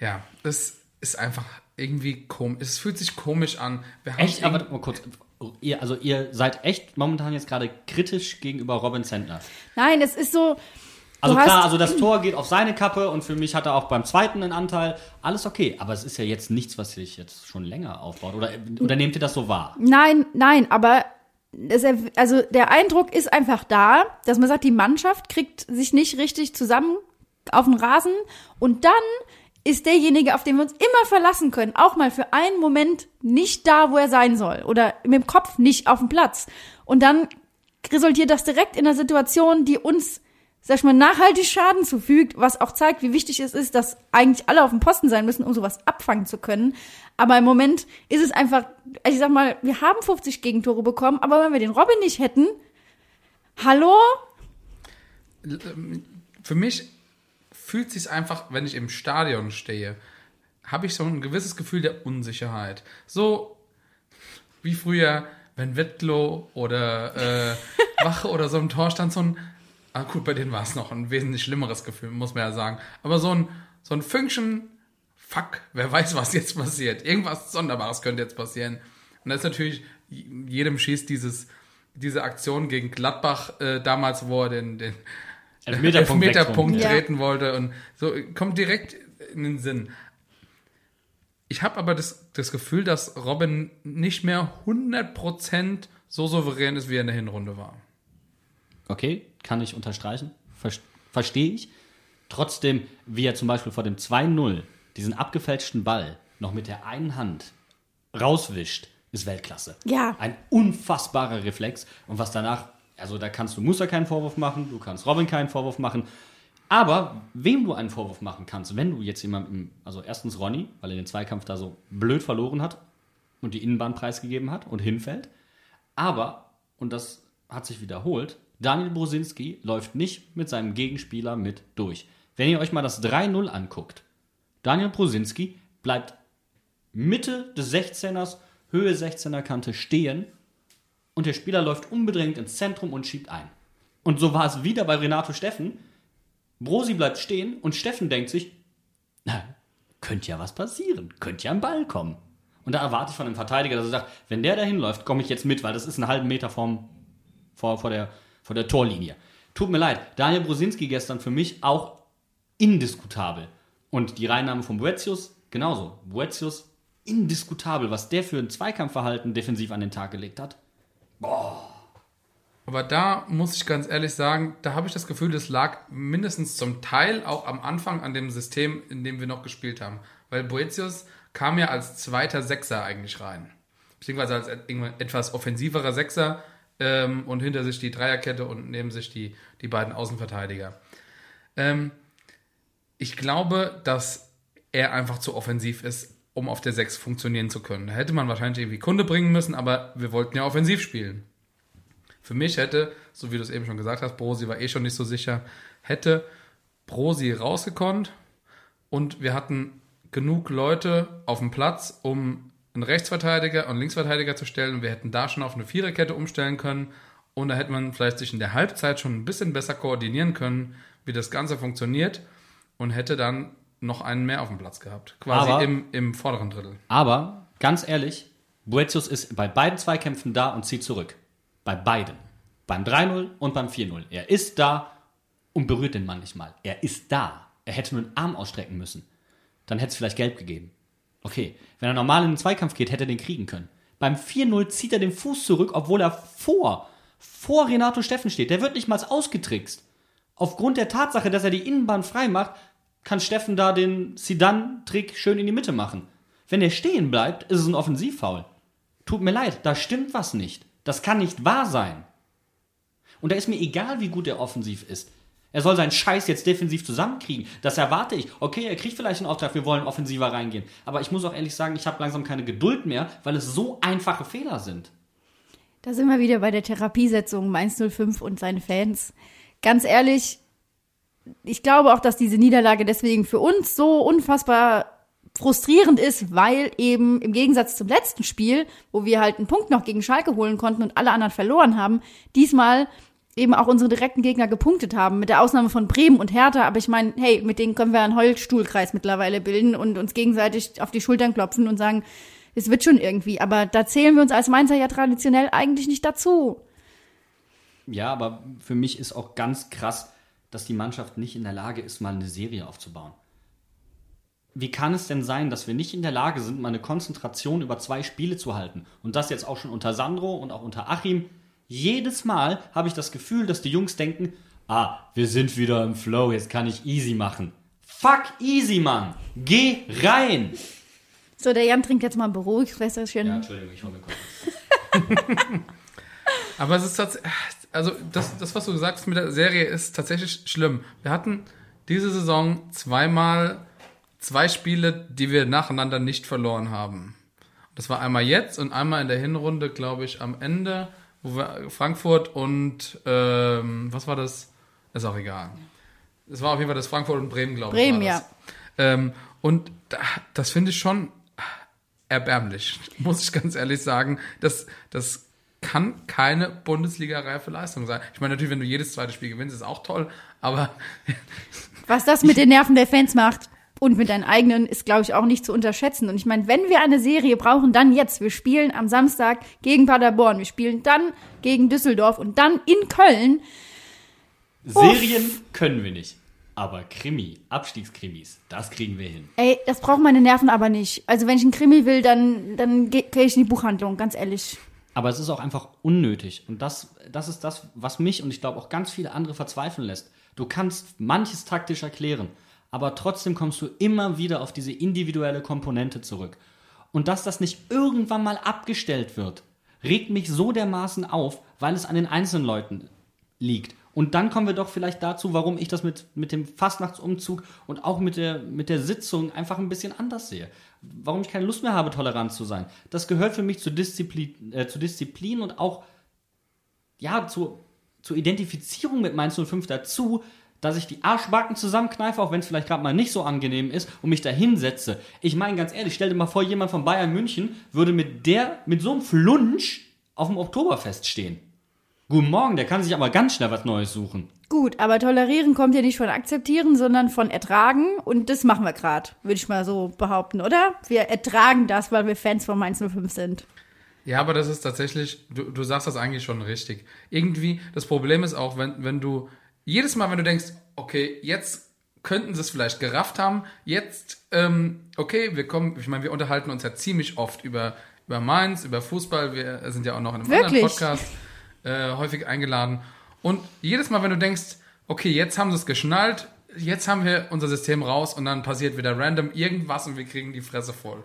Ja, es ist einfach irgendwie komisch. Es fühlt sich komisch an. Echt? Aber mal kurz. Ihr, also ihr seid echt momentan jetzt gerade kritisch gegenüber Robin Zentner. Nein, es ist so. Also klar, also das Tor geht auf seine Kappe und für mich hat er auch beim zweiten einen Anteil. Alles okay, aber es ist ja jetzt nichts, was sich jetzt schon länger aufbaut. Oder, oder nehmt ihr das so wahr? Nein, nein, aber es, also der Eindruck ist einfach da, dass man sagt, die Mannschaft kriegt sich nicht richtig zusammen auf den Rasen und dann ist derjenige, auf den wir uns immer verlassen können, auch mal für einen Moment nicht da, wo er sein soll oder mit dem Kopf nicht auf dem Platz. Und dann resultiert das direkt in einer Situation, die uns, sag ich mal, nachhaltig Schaden zufügt, was auch zeigt, wie wichtig es ist, dass eigentlich alle auf dem Posten sein müssen, um sowas abfangen zu können. Aber im Moment ist es einfach, also ich sag mal, wir haben 50 Gegentore bekommen, aber wenn wir den Robin nicht hätten, hallo? für mich fühlt sich einfach, wenn ich im Stadion stehe, habe ich so ein gewisses Gefühl der Unsicherheit. So wie früher, wenn Wettlo oder äh, Wache oder so im Tor stand, so ein, ah gut, bei denen war es noch ein wesentlich schlimmeres Gefühl, muss man ja sagen. Aber so ein, so ein Fünkchen, fuck, wer weiß, was jetzt passiert. Irgendwas Sonderbares könnte jetzt passieren. Und das ist natürlich, jedem schießt dieses, diese Aktion gegen Gladbach äh, damals, wo er den, den Elfmeterpunkt Elfmeterpunkt wegtrunken. Ja. treten wollte und so kommt direkt in den Sinn. Ich habe aber das, das Gefühl, dass Robin nicht mehr 100% so souverän ist, wie er in der Hinrunde war. Okay, kann ich unterstreichen. Ver Verstehe ich. Trotzdem, wie er zum Beispiel vor dem 2-0 diesen abgefälschten Ball noch mit der einen Hand rauswischt, ist Weltklasse. Ja. Ein unfassbarer Reflex. Und was danach, also da kannst du Musa keinen Vorwurf machen, du kannst Robin keinen Vorwurf machen. Aber wem du einen Vorwurf machen kannst, wenn du jetzt jemandem, also erstens Ronny, weil er den Zweikampf da so blöd verloren hat und die Innenbahn preisgegeben hat und hinfällt, aber, und das hat sich wiederholt, Daniel Brosinski läuft nicht mit seinem Gegenspieler mit durch. Wenn ihr euch mal das 3-0 anguckt, Daniel Brosinski bleibt Mitte des 16ers, Höhe 16er Kante stehen und der Spieler läuft unbedingt ins Zentrum und schiebt ein. Und so war es wieder bei Renato Steffen. Brosi bleibt stehen und Steffen denkt sich, na, könnte ja was passieren, könnte ja ein Ball kommen. Und da erwarte ich von dem Verteidiger, dass er sagt, wenn der dahin läuft, komme ich jetzt mit, weil das ist einen halben Meter vom, vor, vor, der, vor der Torlinie. Tut mir leid, Daniel Brosinski gestern für mich auch indiskutabel. Und die Reinnahme von Boetius genauso. Boetius indiskutabel, was der für ein Zweikampfverhalten defensiv an den Tag gelegt hat. Aber da muss ich ganz ehrlich sagen, da habe ich das Gefühl, das lag mindestens zum Teil auch am Anfang an dem System, in dem wir noch gespielt haben. Weil Boetius kam ja als zweiter Sechser eigentlich rein. Beziehungsweise als etwas offensiverer Sechser ähm, und hinter sich die Dreierkette und neben sich die, die beiden Außenverteidiger. Ähm, ich glaube, dass er einfach zu offensiv ist, um auf der 6 funktionieren zu können. Da hätte man wahrscheinlich irgendwie Kunde bringen müssen, aber wir wollten ja offensiv spielen. Für mich hätte, so wie du es eben schon gesagt hast, Brosi war eh schon nicht so sicher, hätte Brosi rausgekonnt und wir hatten genug Leute auf dem Platz, um einen Rechtsverteidiger und Linksverteidiger zu stellen und wir hätten da schon auf eine Viererkette umstellen können und da hätte man vielleicht sich in der Halbzeit schon ein bisschen besser koordinieren können, wie das Ganze funktioniert und hätte dann noch einen mehr auf dem Platz gehabt. Quasi Aber- im, im vorderen Drittel. Aber, ganz ehrlich, Boetius ist bei beiden Zweikämpfen da und zieht zurück. Bei beiden. Beim 3-0 und beim 4-0. Er ist da und berührt den Mann nicht mal. Er ist da. Er hätte nur einen Arm ausstrecken müssen. Dann hätte es vielleicht gelb gegeben. Okay, wenn er normal in den Zweikampf geht, hätte er den kriegen können. Beim 4-0 zieht er den Fuß zurück, obwohl er vor, vor Renato Steffen steht. Der wird nicht mal ausgetrickst. Aufgrund der Tatsache, dass er die Innenbahn frei macht, kann Steffen da den Sidan-Trick schön in die Mitte machen. Wenn er stehen bleibt, ist es ein Offensivfoul. Tut mir leid, da stimmt was nicht. Das kann nicht wahr sein. Und da ist mir egal, wie gut er offensiv ist. Er soll seinen Scheiß jetzt defensiv zusammenkriegen. Das erwarte ich. Okay, er kriegt vielleicht einen Auftrag, wir wollen offensiver reingehen. Aber ich muss auch ehrlich sagen, ich habe langsam keine Geduld mehr, weil es so einfache Fehler sind. Da sind wir wieder bei der Therapiesetzung Mainz 05 und seine Fans. Ganz ehrlich, ich glaube auch, dass diese Niederlage deswegen für uns so unfassbar frustrierend ist, weil eben im Gegensatz zum letzten Spiel, wo wir halt einen Punkt noch gegen Schalke holen konnten und alle anderen verloren haben, diesmal eben auch unsere direkten Gegner gepunktet haben, mit der Ausnahme von Bremen und Hertha. Aber ich meine, hey, mit denen können wir einen Heulstuhlkreis mittlerweile bilden und uns gegenseitig auf die Schultern klopfen und sagen, es wird schon irgendwie. Aber da zählen wir uns als Mainzer ja traditionell eigentlich nicht dazu. Ja, aber für mich ist auch ganz krass, dass die Mannschaft nicht in der Lage ist, mal eine Serie aufzubauen. Wie kann es denn sein, dass wir nicht in der Lage sind, mal eine Konzentration über zwei Spiele zu halten? Und das jetzt auch schon unter Sandro und auch unter Achim. Jedes Mal habe ich das Gefühl, dass die Jungs denken, ah, wir sind wieder im Flow, jetzt kann ich easy machen. Fuck easy, Mann! Geh rein! So, der Jan trinkt jetzt mal ein Beruhigungswässerchen. Entschuldigung, ich hole mir kurz. Aber es ist tatsächlich, also das, das, was du gesagt hast mit der Serie, ist tatsächlich schlimm. Wir hatten diese Saison zweimal zwei Spiele, die wir nacheinander nicht verloren haben. Das war einmal jetzt und einmal in der Hinrunde, glaube ich, am Ende, Frankfurt und ähm, was war das? Ist auch egal. Es war auf jeden Fall das Frankfurt und Bremen, glaube ich. Bremen, das. Ähm, und da, das finde ich schon erbärmlich, muss ich ganz ehrlich sagen. Das, das kann keine Bundesliga-reife Leistung sein. Ich meine, natürlich, wenn du jedes zweite Spiel gewinnst, ist auch toll, aber Was das mit den Nerven der Fans macht und mit deinen eigenen, ist, glaube ich, auch nicht zu unterschätzen. Und ich meine, wenn wir eine Serie brauchen, dann jetzt. Wir spielen am Samstag gegen Paderborn, wir spielen dann gegen Düsseldorf und dann in Köln. Serien können wir nicht. Aber Krimi, Abstiegskrimis, das kriegen wir hin. Ey, das brauchen meine Nerven aber nicht. Also wenn ich einen Krimi will, dann, dann gehe geh ich in die Buchhandlung, ganz ehrlich. Aber es ist auch einfach unnötig. Und das, das ist das, was mich und ich glaube auch ganz viele andere verzweifeln lässt. Du kannst manches taktisch erklären, aber trotzdem kommst du immer wieder auf diese individuelle Komponente zurück. Und dass das nicht irgendwann mal abgestellt wird, regt mich so dermaßen auf, weil es an den einzelnen Leuten liegt. Und dann kommen wir doch vielleicht dazu, warum ich das mit, mit dem Fastnachtsumzug und auch mit der, mit der Sitzung einfach ein bisschen anders sehe. Warum ich keine Lust mehr habe, tolerant zu sein. Das gehört für mich zu Disziplin, äh, zu Disziplin und auch ja, zu, zur Identifizierung mit Mainz 05 dazu, dass ich die Arschbacken zusammenkneife, auch wenn es vielleicht gerade mal nicht so angenehm ist, und mich da hinsetze. Ich meine ganz ehrlich, stell dir mal vor, jemand von Bayern München würde mit der, mit so einem Flunsch auf dem Oktoberfest stehen. Guten Morgen, der kann sich aber ganz schnell was Neues suchen. Gut, aber tolerieren kommt ja nicht von akzeptieren, sondern von ertragen. Und das machen wir gerade, würde ich mal so behaupten, oder? Wir ertragen das, weil wir Fans von Mainz 05 sind. Ja, aber das ist tatsächlich, du, du sagst das eigentlich schon richtig. Irgendwie, das Problem ist auch, wenn, wenn du, jedes Mal, wenn du denkst, okay, jetzt könnten sie es vielleicht gerafft haben, jetzt, ähm, okay, wir kommen, ich meine, wir unterhalten uns ja ziemlich oft über, über Mainz, über Fußball, wir sind ja auch noch in einem Wirklich? anderen Podcast äh, häufig eingeladen. Und jedes Mal, wenn du denkst, okay, jetzt haben sie es geschnallt, jetzt haben wir unser System raus und dann passiert wieder random irgendwas und wir kriegen die Fresse voll.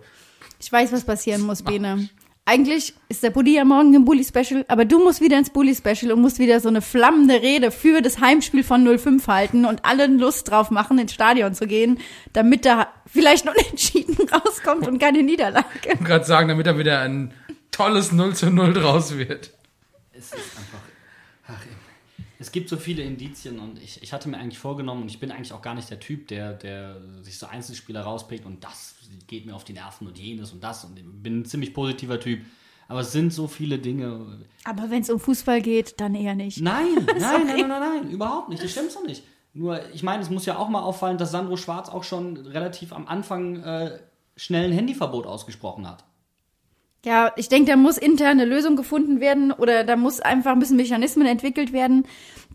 Ich weiß, was passieren muss, Bene. Eigentlich ist der Buddy ja morgen im Bully-Special, aber du musst wieder ins Bully-Special und musst wieder so eine flammende Rede für das Heimspiel von 05 halten und allen Lust drauf machen, ins Stadion zu gehen, damit da vielleicht noch unentschieden rauskommt und keine Niederlage. Ich gerade sagen, damit da wieder ein tolles 0 zu 0 draus wird. Es ist einfach. Ach, es gibt so viele Indizien und ich, ich hatte mir eigentlich vorgenommen, und ich bin eigentlich auch gar nicht der Typ, der, der sich so Einzelspieler rauspickt und das geht mir auf die Nerven und jenes und das und ich bin ein ziemlich positiver Typ. Aber es sind so viele Dinge. Aber wenn es um Fußball geht, dann eher nicht. Nein, nein, nein, nein, nein, nein, überhaupt nicht. Das stimmt so nicht. Nur, ich meine, es muss ja auch mal auffallen, dass Sandro Schwarz auch schon relativ am Anfang äh, schnell ein Handyverbot ausgesprochen hat. Ja, ich denke, da muss intern eine Lösung gefunden werden oder da muss einfach ein bisschen Mechanismen entwickelt werden,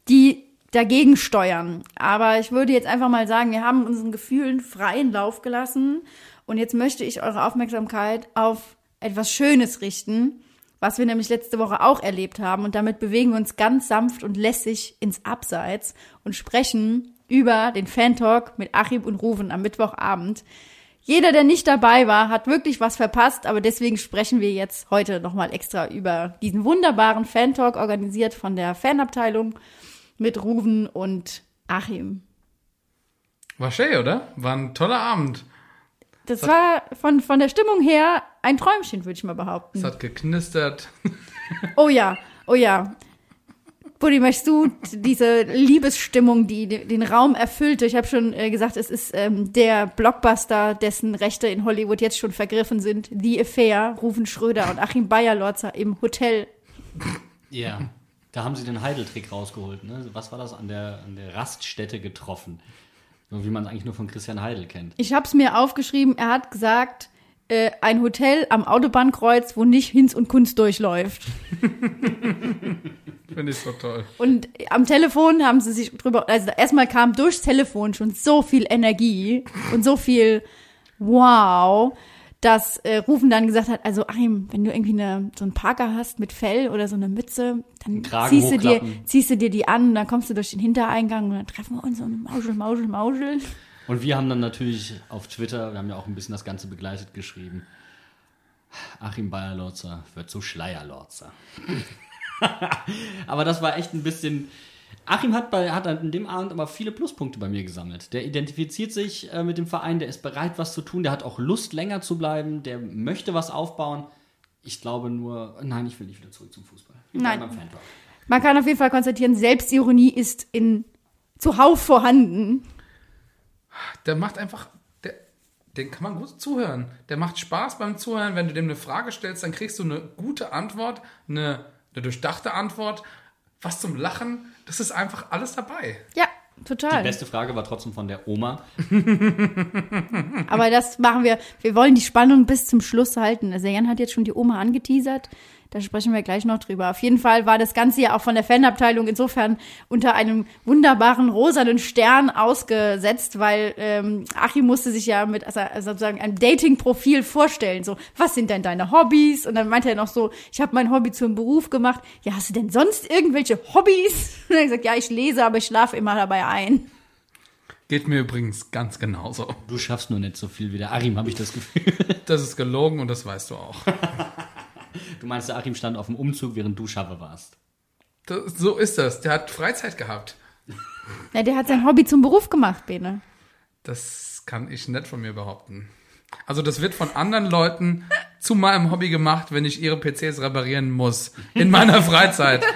die dagegen steuern. Aber ich würde jetzt einfach mal sagen, wir haben unseren Gefühlen freien Lauf gelassen und jetzt möchte ich eure Aufmerksamkeit auf etwas Schönes richten, was wir nämlich letzte Woche auch erlebt haben und damit bewegen wir uns ganz sanft und lässig ins Abseits und sprechen über den Fan-Talk mit Achim und Ruven am Mittwochabend. Jeder, der nicht dabei war, hat wirklich was verpasst, aber deswegen sprechen wir jetzt heute nochmal extra über diesen wunderbaren Fan-Talk, organisiert von der Fanabteilung mit Ruven und Achim. War schön, oder? War ein toller Abend. Das war von, von der Stimmung her ein Träumchen, würde ich mal behaupten. Es hat geknistert. Oh ja, oh ja. Buddy, möchtest du diese Liebesstimmung, die den Raum erfüllt? Ich habe schon äh, gesagt, es ist ähm, der Blockbuster, dessen Rechte in Hollywood jetzt schon vergriffen sind. The Affair, Rufen Schröder und Achim Bayerlorzer im Hotel. Ja. Da haben sie den Heideltrick rausgeholt. Ne? Was war das? An der, an der Raststätte getroffen. So wie man es eigentlich nur von Christian Heidel kennt. Ich habe es mir aufgeschrieben, er hat gesagt, äh, ein Hotel am Autobahnkreuz, wo nicht Hinz und Kunst durchläuft. Finde ich so toll. Und am Telefon haben sie sich drüber, also erstmal kam durchs Telefon schon so viel Energie und so viel Wow, dass äh, Rufen dann gesagt hat, also Achim, wenn du irgendwie eine, so einen Parker hast mit Fell oder so eine Mütze, dann ziehst du, dir, ziehst du dir die an, dann kommst du durch den Hintereingang und dann treffen wir uns und Mauschel, Mauschel, Mauschel. Und wir haben dann natürlich auf Twitter, wir haben ja auch ein bisschen das Ganze begleitet, geschrieben. Achim Bayerlorzer wird zu Schleierlorzer. aber das war echt ein bisschen. Achim hat, bei, hat an dem Abend aber viele Pluspunkte bei mir gesammelt. Der identifiziert sich äh, mit dem Verein, der ist bereit, was zu tun, der hat auch Lust, länger zu bleiben, der möchte was aufbauen. Ich glaube nur, nein, ich will nicht wieder zurück zum Fußball. Wir Nein. beim Fan-Talk. Man kann auf jeden Fall konstatieren, Selbstironie ist in zuhauf vorhanden. Der macht einfach, der, den kann man gut zuhören. Der macht Spaß beim Zuhören. Wenn du dem eine Frage stellst, dann kriegst du eine gute Antwort, eine, eine durchdachte Antwort, was zum Lachen. Das ist einfach alles dabei. Ja, Die total. beste Frage war trotzdem von der Oma. Aber das machen wir. Wir wollen die Spannung bis zum Schluss halten. Also Jan hat jetzt schon die Oma angeteasert. Da sprechen wir gleich noch drüber. Auf jeden Fall war das Ganze ja auch von der Fanabteilung insofern unter einem wunderbaren rosanen Stern ausgesetzt, weil ähm, Achim musste sich ja mit also, also sozusagen einem Dating-Profil vorstellen. So, was sind denn deine Hobbys? Und dann meinte er noch so, ich habe mein Hobby zum Beruf gemacht. Ja, hast du denn sonst irgendwelche Hobbys? Und er hat gesagt, ja, ich lese, aber ich schlafe immer dabei ein. Geht mir übrigens ganz genauso. Du schaffst nur nicht so viel wie der Achim, habe ich das Gefühl. Das ist gelogen und das weißt du auch. Du meinst, der Achim stand auf dem Umzug, während du Schaffe warst. Das, so ist das. Der hat Freizeit gehabt. Ja, der hat sein Hobby zum Beruf gemacht, Bene. Das kann ich nicht von mir behaupten. Also das wird von anderen Leuten zu meinem Hobby gemacht, wenn ich ihre PCs reparieren muss. In meiner Freizeit.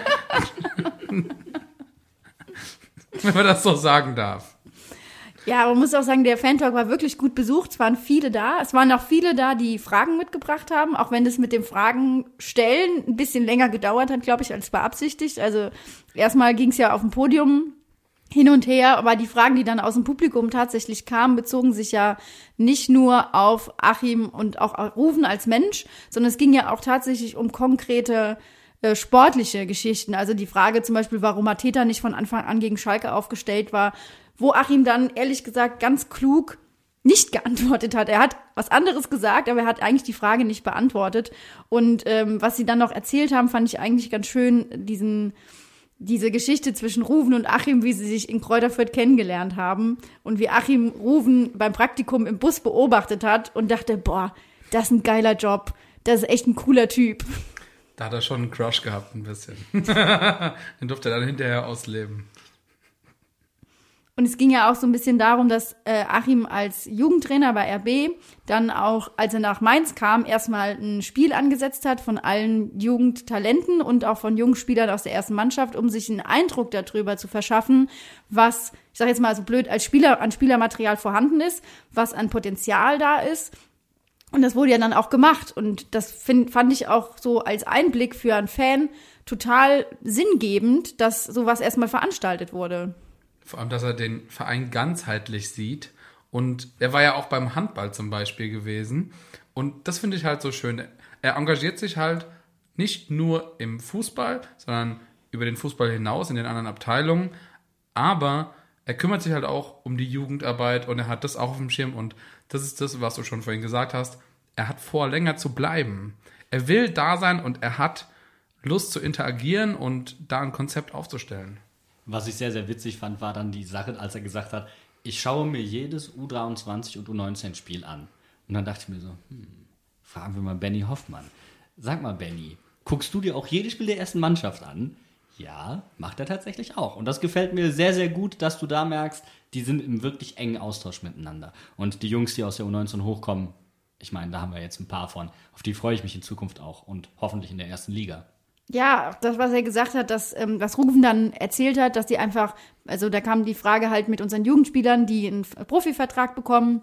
wenn man das so sagen darf. Ja, man muss auch sagen, der Fan-Talk war wirklich gut besucht. Es waren viele da. Es waren auch viele da, die Fragen mitgebracht haben, auch wenn es mit dem Fragen stellen ein bisschen länger gedauert hat, glaube ich, als beabsichtigt. Also erstmal ging es ja auf dem Podium hin und her, aber die Fragen, die dann aus dem Publikum tatsächlich kamen, bezogen sich ja nicht nur auf Achim und auch Rufen als Mensch, sondern es ging ja auch tatsächlich um konkrete äh, sportliche Geschichten. Also die Frage zum Beispiel, warum Mateta nicht von Anfang an gegen Schalke aufgestellt war, wo Achim dann ehrlich gesagt ganz klug nicht geantwortet hat. Er hat was anderes gesagt, aber er hat eigentlich die Frage nicht beantwortet. Und ähm, was sie dann noch erzählt haben, fand ich eigentlich ganz schön, diesen diese Geschichte zwischen Ruven und Achim, wie sie sich in Kräuterfürth kennengelernt haben und wie Achim Ruven beim Praktikum im Bus beobachtet hat und dachte, boah, das ist ein geiler Job, das ist echt ein cooler Typ. Da hat er schon einen Crush gehabt, ein bisschen. Den durfte er dann hinterher ausleben. Und es ging ja auch so ein bisschen darum, dass äh, Achim als Jugendtrainer bei RB dann auch, als er nach Mainz kam, erstmal ein Spiel angesetzt hat von allen Jugendtalenten und auch von Jungspielern aus der ersten Mannschaft, um sich einen Eindruck darüber zu verschaffen, was, ich sage jetzt mal so blöd, als Spieler an Spielermaterial vorhanden ist, was an Potenzial da ist. Und das wurde ja dann auch gemacht. Und das find, fand ich auch so als Einblick für einen Fan total sinngebend, dass sowas erstmal veranstaltet wurde. Vor allem, dass er den Verein ganzheitlich sieht. Und er war ja auch beim Handball zum Beispiel gewesen. Und das finde ich halt so schön. Er engagiert sich halt nicht nur im Fußball, sondern über den Fußball hinaus in den anderen Abteilungen. Aber er kümmert sich halt auch um die Jugendarbeit und er hat das auch auf dem Schirm. Und das ist das, was du schon vorhin gesagt hast. Er hat vor, länger zu bleiben. Er will da sein und er hat Lust zu interagieren und da ein Konzept aufzustellen. Was ich sehr, sehr witzig fand, war dann die Sache, als er gesagt hat, ich schaue mir jedes U23 und U19-Spiel an. Und dann dachte ich mir so, hm, fragen wir mal Benny Hoffmann. Sag mal, Benny, guckst du dir auch jedes Spiel der ersten Mannschaft an? Ja, macht er tatsächlich auch. Und das gefällt mir sehr, sehr gut, dass du da merkst, die sind im wirklich engen Austausch miteinander. Und die Jungs, die aus der U19 hochkommen, ich meine, da haben wir jetzt ein paar von. Auf die freue ich mich in Zukunft auch und hoffentlich in der ersten Liga. Ja, das, was er gesagt hat, dass, ähm, was Rufen dann erzählt hat, dass die einfach, also da kam die Frage halt mit unseren Jugendspielern, die einen Profivertrag bekommen,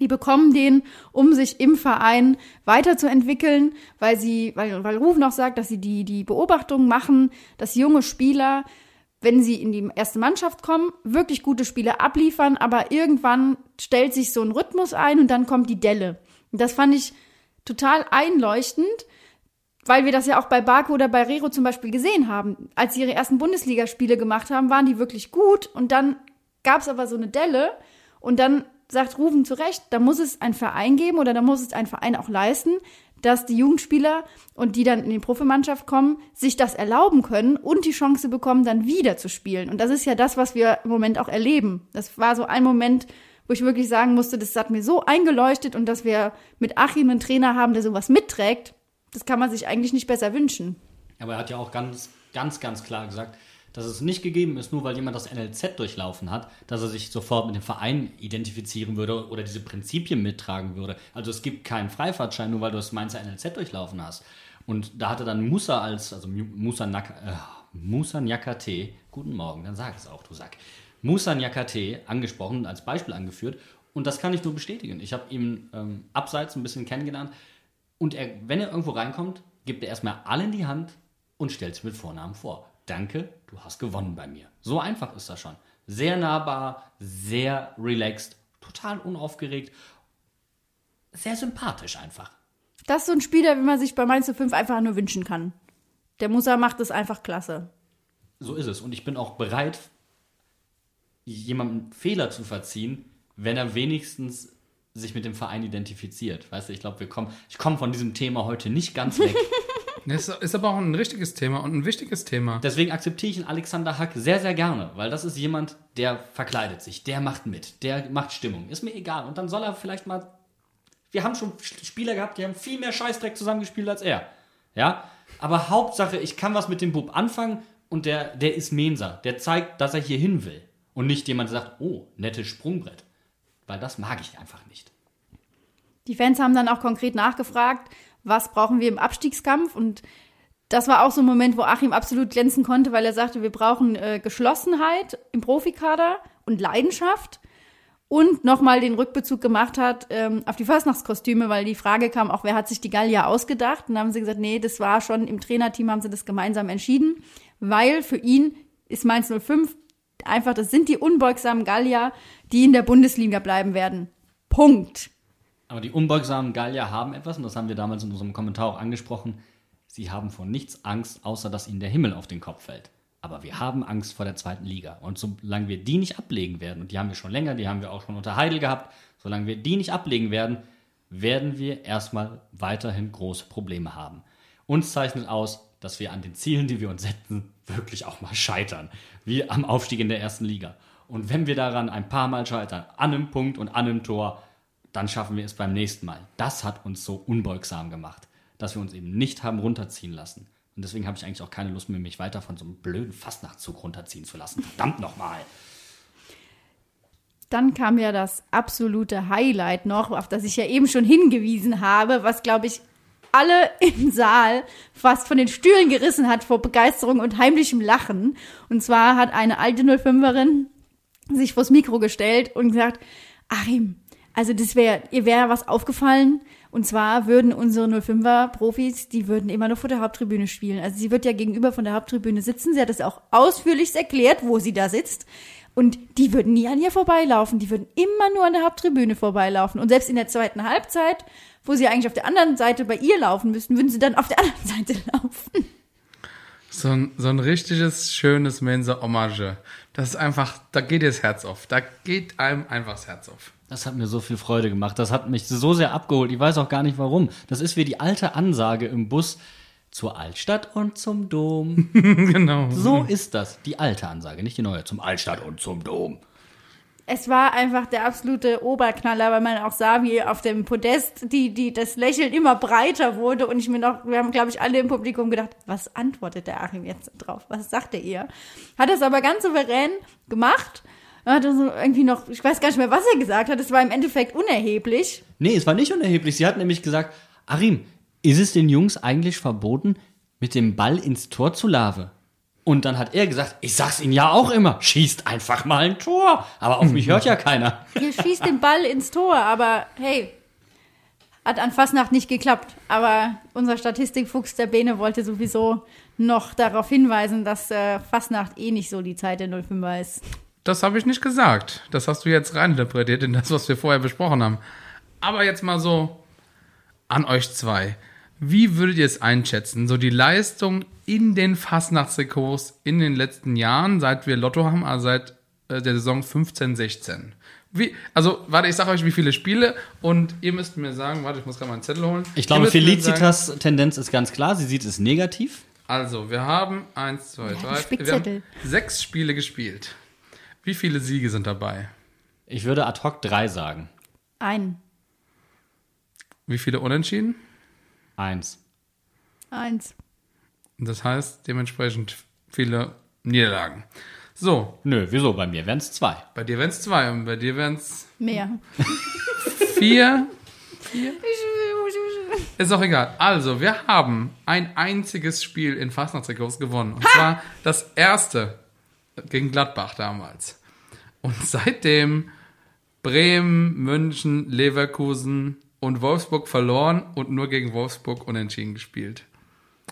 die bekommen den, um sich im Verein weiterzuentwickeln, weil sie, weil, weil Rufen auch sagt, dass sie die, die Beobachtung machen, dass junge Spieler, wenn sie in die erste Mannschaft kommen, wirklich gute Spiele abliefern, aber irgendwann stellt sich so ein Rhythmus ein und dann kommt die Delle. Und das fand ich total einleuchtend, weil wir das ja auch bei Baku oder bei Rero zum Beispiel gesehen haben. Als sie ihre ersten Bundesligaspiele gemacht haben, waren die wirklich gut und dann gab es aber so eine Delle und dann sagt Rufen zu Recht, da muss es einen Verein geben oder da muss es ein Verein auch leisten, dass die Jugendspieler und die dann in die Profimannschaft kommen, sich das erlauben können und die Chance bekommen, dann wieder zu spielen. Und das ist ja das, was wir im Moment auch erleben. Das war so ein Moment, wo ich wirklich sagen musste, das hat mir so eingeleuchtet und dass wir mit Achim einen Trainer haben, der sowas mitträgt, das kann man sich eigentlich nicht besser wünschen. Aber er hat ja auch ganz, ganz, ganz klar gesagt, dass es nicht gegeben ist, nur weil jemand das NLZ durchlaufen hat, dass er sich sofort mit dem Verein identifizieren würde oder diese Prinzipien mittragen würde. Also es gibt keinen Freifahrtschein, nur weil du das Mainzer NLZ durchlaufen hast. Und da hatte dann Musa als, also Musa, Nak äh, Musa Nyakate, guten Morgen, dann sag es auch, du Sack, Musa Nyakate angesprochen und als Beispiel angeführt. Und das kann ich nur bestätigen. Ich habe ihn ähm, abseits ein bisschen kennengelernt. Und er, wenn er irgendwo reinkommt, gibt er erstmal alle in die Hand und stellt sich mit Vornamen vor. Danke, du hast gewonnen bei mir. So einfach ist das schon. Sehr nahbar, sehr relaxed, total unaufgeregt, sehr sympathisch einfach. Das ist so ein Spieler, wie man sich bei Mainz 5 einfach nur wünschen kann. Der Musa macht es einfach klasse. So ist es. Und ich bin auch bereit, jemandem Fehler zu verziehen, wenn er wenigstens sich mit dem Verein identifiziert. Weißt du, ich glaube, wir kommen, ich komme von diesem Thema heute nicht ganz weg. Das ist aber auch ein richtiges Thema und ein wichtiges Thema. Deswegen akzeptiere ich den Alexander Hack sehr, sehr gerne, weil das ist jemand, der verkleidet sich, der macht mit, der macht Stimmung. Ist mir egal. Und dann soll er vielleicht mal. Wir haben schon Spieler gehabt, die haben viel mehr Scheißdreck zusammengespielt als er. Ja? Aber Hauptsache, ich kann was mit dem Bub anfangen und der, der ist Mensa. Der zeigt, dass er hier hin will. Und nicht jemand sagt, oh, nettes Sprungbrett. Weil das mag ich einfach nicht. Die Fans haben dann auch konkret nachgefragt, was brauchen wir im Abstiegskampf und das war auch so ein Moment, wo Achim absolut glänzen konnte, weil er sagte, wir brauchen äh, Geschlossenheit im Profikader und Leidenschaft und nochmal den Rückbezug gemacht hat ähm, auf die Fastnachtskostüme, weil die Frage kam, auch wer hat sich die Gallier ausgedacht? Und dann haben sie gesagt, nee, das war schon im Trainerteam, haben sie das gemeinsam entschieden, weil für ihn ist Mainz 05 einfach, das sind die unbeugsamen Gallier, die in der Bundesliga bleiben werden. Punkt. Aber die unbeugsamen Gallier haben etwas, und das haben wir damals in unserem Kommentar auch angesprochen, sie haben vor nichts Angst, außer dass ihnen der Himmel auf den Kopf fällt. Aber wir haben Angst vor der zweiten Liga. Und solange wir die nicht ablegen werden, und die haben wir schon länger, die haben wir auch schon unter Heidel gehabt, solange wir die nicht ablegen werden, werden wir erstmal weiterhin große Probleme haben. Uns zeichnet aus, dass wir an den Zielen, die wir uns setzen, wirklich auch mal scheitern. Wie am Aufstieg in der ersten Liga. Und wenn wir daran ein paar Mal scheitern, an einem Punkt und an einem Tor, dann schaffen wir es beim nächsten Mal. Das hat uns so unbeugsam gemacht, dass wir uns eben nicht haben runterziehen lassen. Und deswegen habe ich eigentlich auch keine Lust mehr, mich weiter von so einem blöden Fastnachtzug runterziehen zu lassen. Verdammt nochmal. Dann kam ja das absolute Highlight noch, auf das ich ja eben schon hingewiesen habe, was, glaube ich, alle im Saal fast von den Stühlen gerissen hat vor Begeisterung und heimlichem Lachen. Und zwar hat eine alte 05erin sich vors Mikro gestellt und gesagt, Achim, also das wäre, ihr wäre was aufgefallen, und zwar würden unsere 05er Profis, die würden immer nur vor der Haupttribüne spielen. Also sie wird ja gegenüber von der Haupttribüne sitzen. Sie hat es auch ausführlich erklärt, wo sie da sitzt. Und die würden nie an ihr vorbeilaufen. Die würden immer nur an der Haupttribüne vorbeilaufen. Und selbst in der zweiten Halbzeit, wo sie eigentlich auf der anderen Seite bei ihr laufen müssten, würden sie dann auf der anderen Seite laufen. So ein, so ein richtiges, schönes Mensa-Hommage. Das ist einfach, da geht dir das Herz auf. Da geht einem einfach das Herz auf. Das hat mir so viel Freude gemacht. Das hat mich so sehr abgeholt. Ich weiß auch gar nicht warum. Das ist wie die alte Ansage im Bus zur Altstadt und zum Dom. genau. So ist das. Die alte Ansage, nicht die neue. Zum Altstadt und zum Dom. Es war einfach der absolute Oberknaller, weil man auch sah, wie auf dem Podest die, die, das Lächeln immer breiter wurde und ich mir noch, wir haben, glaube ich, alle im Publikum gedacht, was antwortet der Achim jetzt drauf? Was sagt er ihr? Hat es aber ganz souverän gemacht er hatte so irgendwie noch, ich weiß gar nicht mehr, was er gesagt hat. Es war im Endeffekt unerheblich. Nee, es war nicht unerheblich. Sie hat nämlich gesagt, Arim, ist es den Jungs eigentlich verboten, mit dem Ball ins Tor zu lave? Und dann hat er gesagt, ich sag's ihnen ja auch immer, schießt einfach mal ein Tor. Aber auf mich hört ja keiner. Ihr schießt den Ball ins Tor, aber hey, hat an Fasnacht nicht geklappt. Aber unser Statistikfuchs der Bene wollte sowieso noch darauf hinweisen, dass äh, Fasnacht eh nicht so die Zeit der 05er ist. Das habe ich nicht gesagt. Das hast du jetzt reininterpretiert in das, was wir vorher besprochen haben. Aber jetzt mal so an euch zwei. Wie würdet ihr es einschätzen? So die Leistung in den Fastnachtsrekurs in den letzten Jahren, seit wir Lotto haben, also seit äh, der Saison 15, 16. Wie, also, warte, ich sage euch, wie viele Spiele und ihr müsst mir sagen, warte, ich muss gerade mal einen Zettel holen. Ich glaube, Felicitas sagen, Tendenz ist ganz klar, sie sieht es negativ. Also, wir haben eins, zwei, ja, drei, wir haben sechs Spiele gespielt. Wie viele Siege sind dabei? Ich würde ad hoc drei sagen. Ein. Wie viele Unentschieden? Eins. Eins. Das heißt dementsprechend viele Niederlagen. So. Nö, wieso? Bei mir wären es zwei. Bei dir wären es zwei und bei dir wären es. Mehr. Vier. Vier. Ist auch egal. Also, wir haben ein einziges Spiel in Fastnachtsrekurs gewonnen. Und ha! zwar das erste gegen Gladbach damals. Und seitdem Bremen, München, Leverkusen und Wolfsburg verloren und nur gegen Wolfsburg unentschieden gespielt.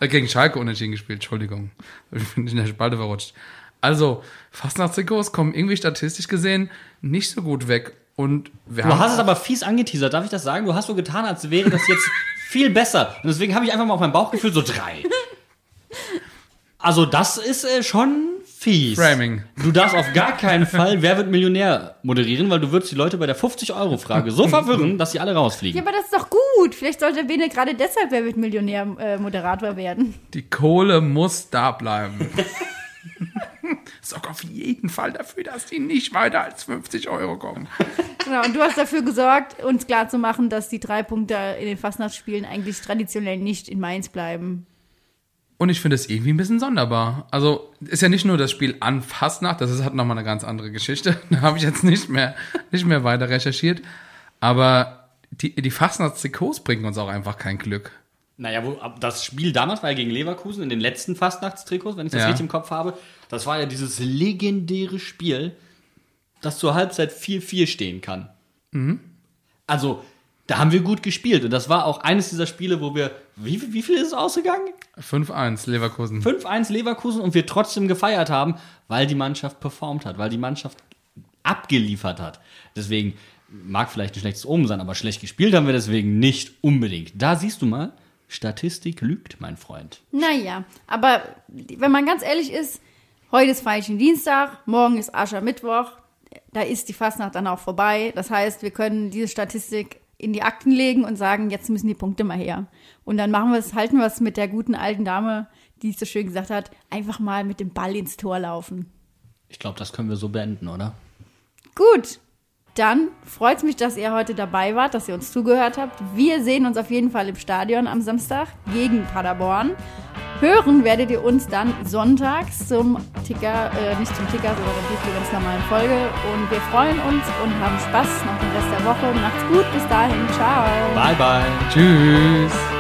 Äh, gegen Schalke unentschieden gespielt, Entschuldigung. Ich bin in der Spalte verrutscht. Also, Fastnachtstrikots kommen irgendwie statistisch gesehen nicht so gut weg. Und wir du hast es aber fies angeteasert, darf ich das sagen? Du hast so getan, als wäre das jetzt viel besser. Und deswegen habe ich einfach mal auf mein Bauchgefühl so drei. Also, das ist äh, schon fies. Framing. Du darfst auf gar keinen Fall Wer wird Millionär moderieren, weil du würdest die Leute bei der 50-Euro-Frage so verwirren, dass sie alle rausfliegen. Ja, aber das ist doch gut. Vielleicht sollte Bene gerade deshalb Wer wird Millionär äh, Moderator werden. Die Kohle muss da bleiben. Sorg auf jeden Fall dafür, dass die nicht weiter als 50 Euro kommen. Genau, und du hast dafür gesorgt, uns klarzumachen, dass die drei Punkte in den Fastnachtsspielen eigentlich traditionell nicht in Mainz bleiben. Und ich finde es irgendwie ein bisschen sonderbar. Also ist ja nicht nur das Spiel an Fastnacht, das ist, hat nochmal eine ganz andere Geschichte. Da habe ich jetzt nicht mehr, nicht mehr weiter recherchiert. Aber die, die Fastnachtstrikots bringen uns auch einfach kein Glück. Naja, wo, das Spiel damals war ja gegen Leverkusen in den letzten Fastnachtstrikots, wenn ich das Ja. richtig im Kopf habe. Das war ja dieses legendäre Spiel, das zur Halbzeit 4-4 stehen kann. Also, da haben wir gut gespielt. Und das war auch eines dieser Spiele, wo wir. Wie, wie viel ist es ausgegangen? 5-1 Leverkusen. 5-1 Leverkusen und wir trotzdem gefeiert haben, weil die Mannschaft performt hat, weil die Mannschaft abgeliefert hat. Deswegen mag vielleicht ein schlechtes Omen sein, aber schlecht gespielt haben wir deswegen nicht unbedingt. Da siehst du mal, Statistik lügt, mein Freund. Naja, aber wenn man ganz ehrlich ist, heute ist Feierchen Dienstag, morgen ist Aschermittwoch, da ist die Fastnacht dann auch vorbei. Das heißt, wir können diese Statistik in die Akten legen und sagen, jetzt müssen die Punkte mal her. Und dann machen wir es, halten wir es mit der guten alten Dame, die es so schön gesagt hat, einfach mal mit dem Ball ins Tor laufen. Ich glaube, das können wir so beenden, oder? Gut, dann freut es mich, dass ihr heute dabei wart, dass ihr uns zugehört habt. Wir sehen uns auf jeden Fall im Stadion am Samstag gegen Paderborn. Hören werdet ihr uns dann sonntags zum Ticker, äh, nicht zum Ticker, sondern zur ganz normalen Folge. Und wir freuen uns und haben Spaß noch den Rest der Woche. Macht's gut, bis dahin, ciao. Bye, bye. Tschüss.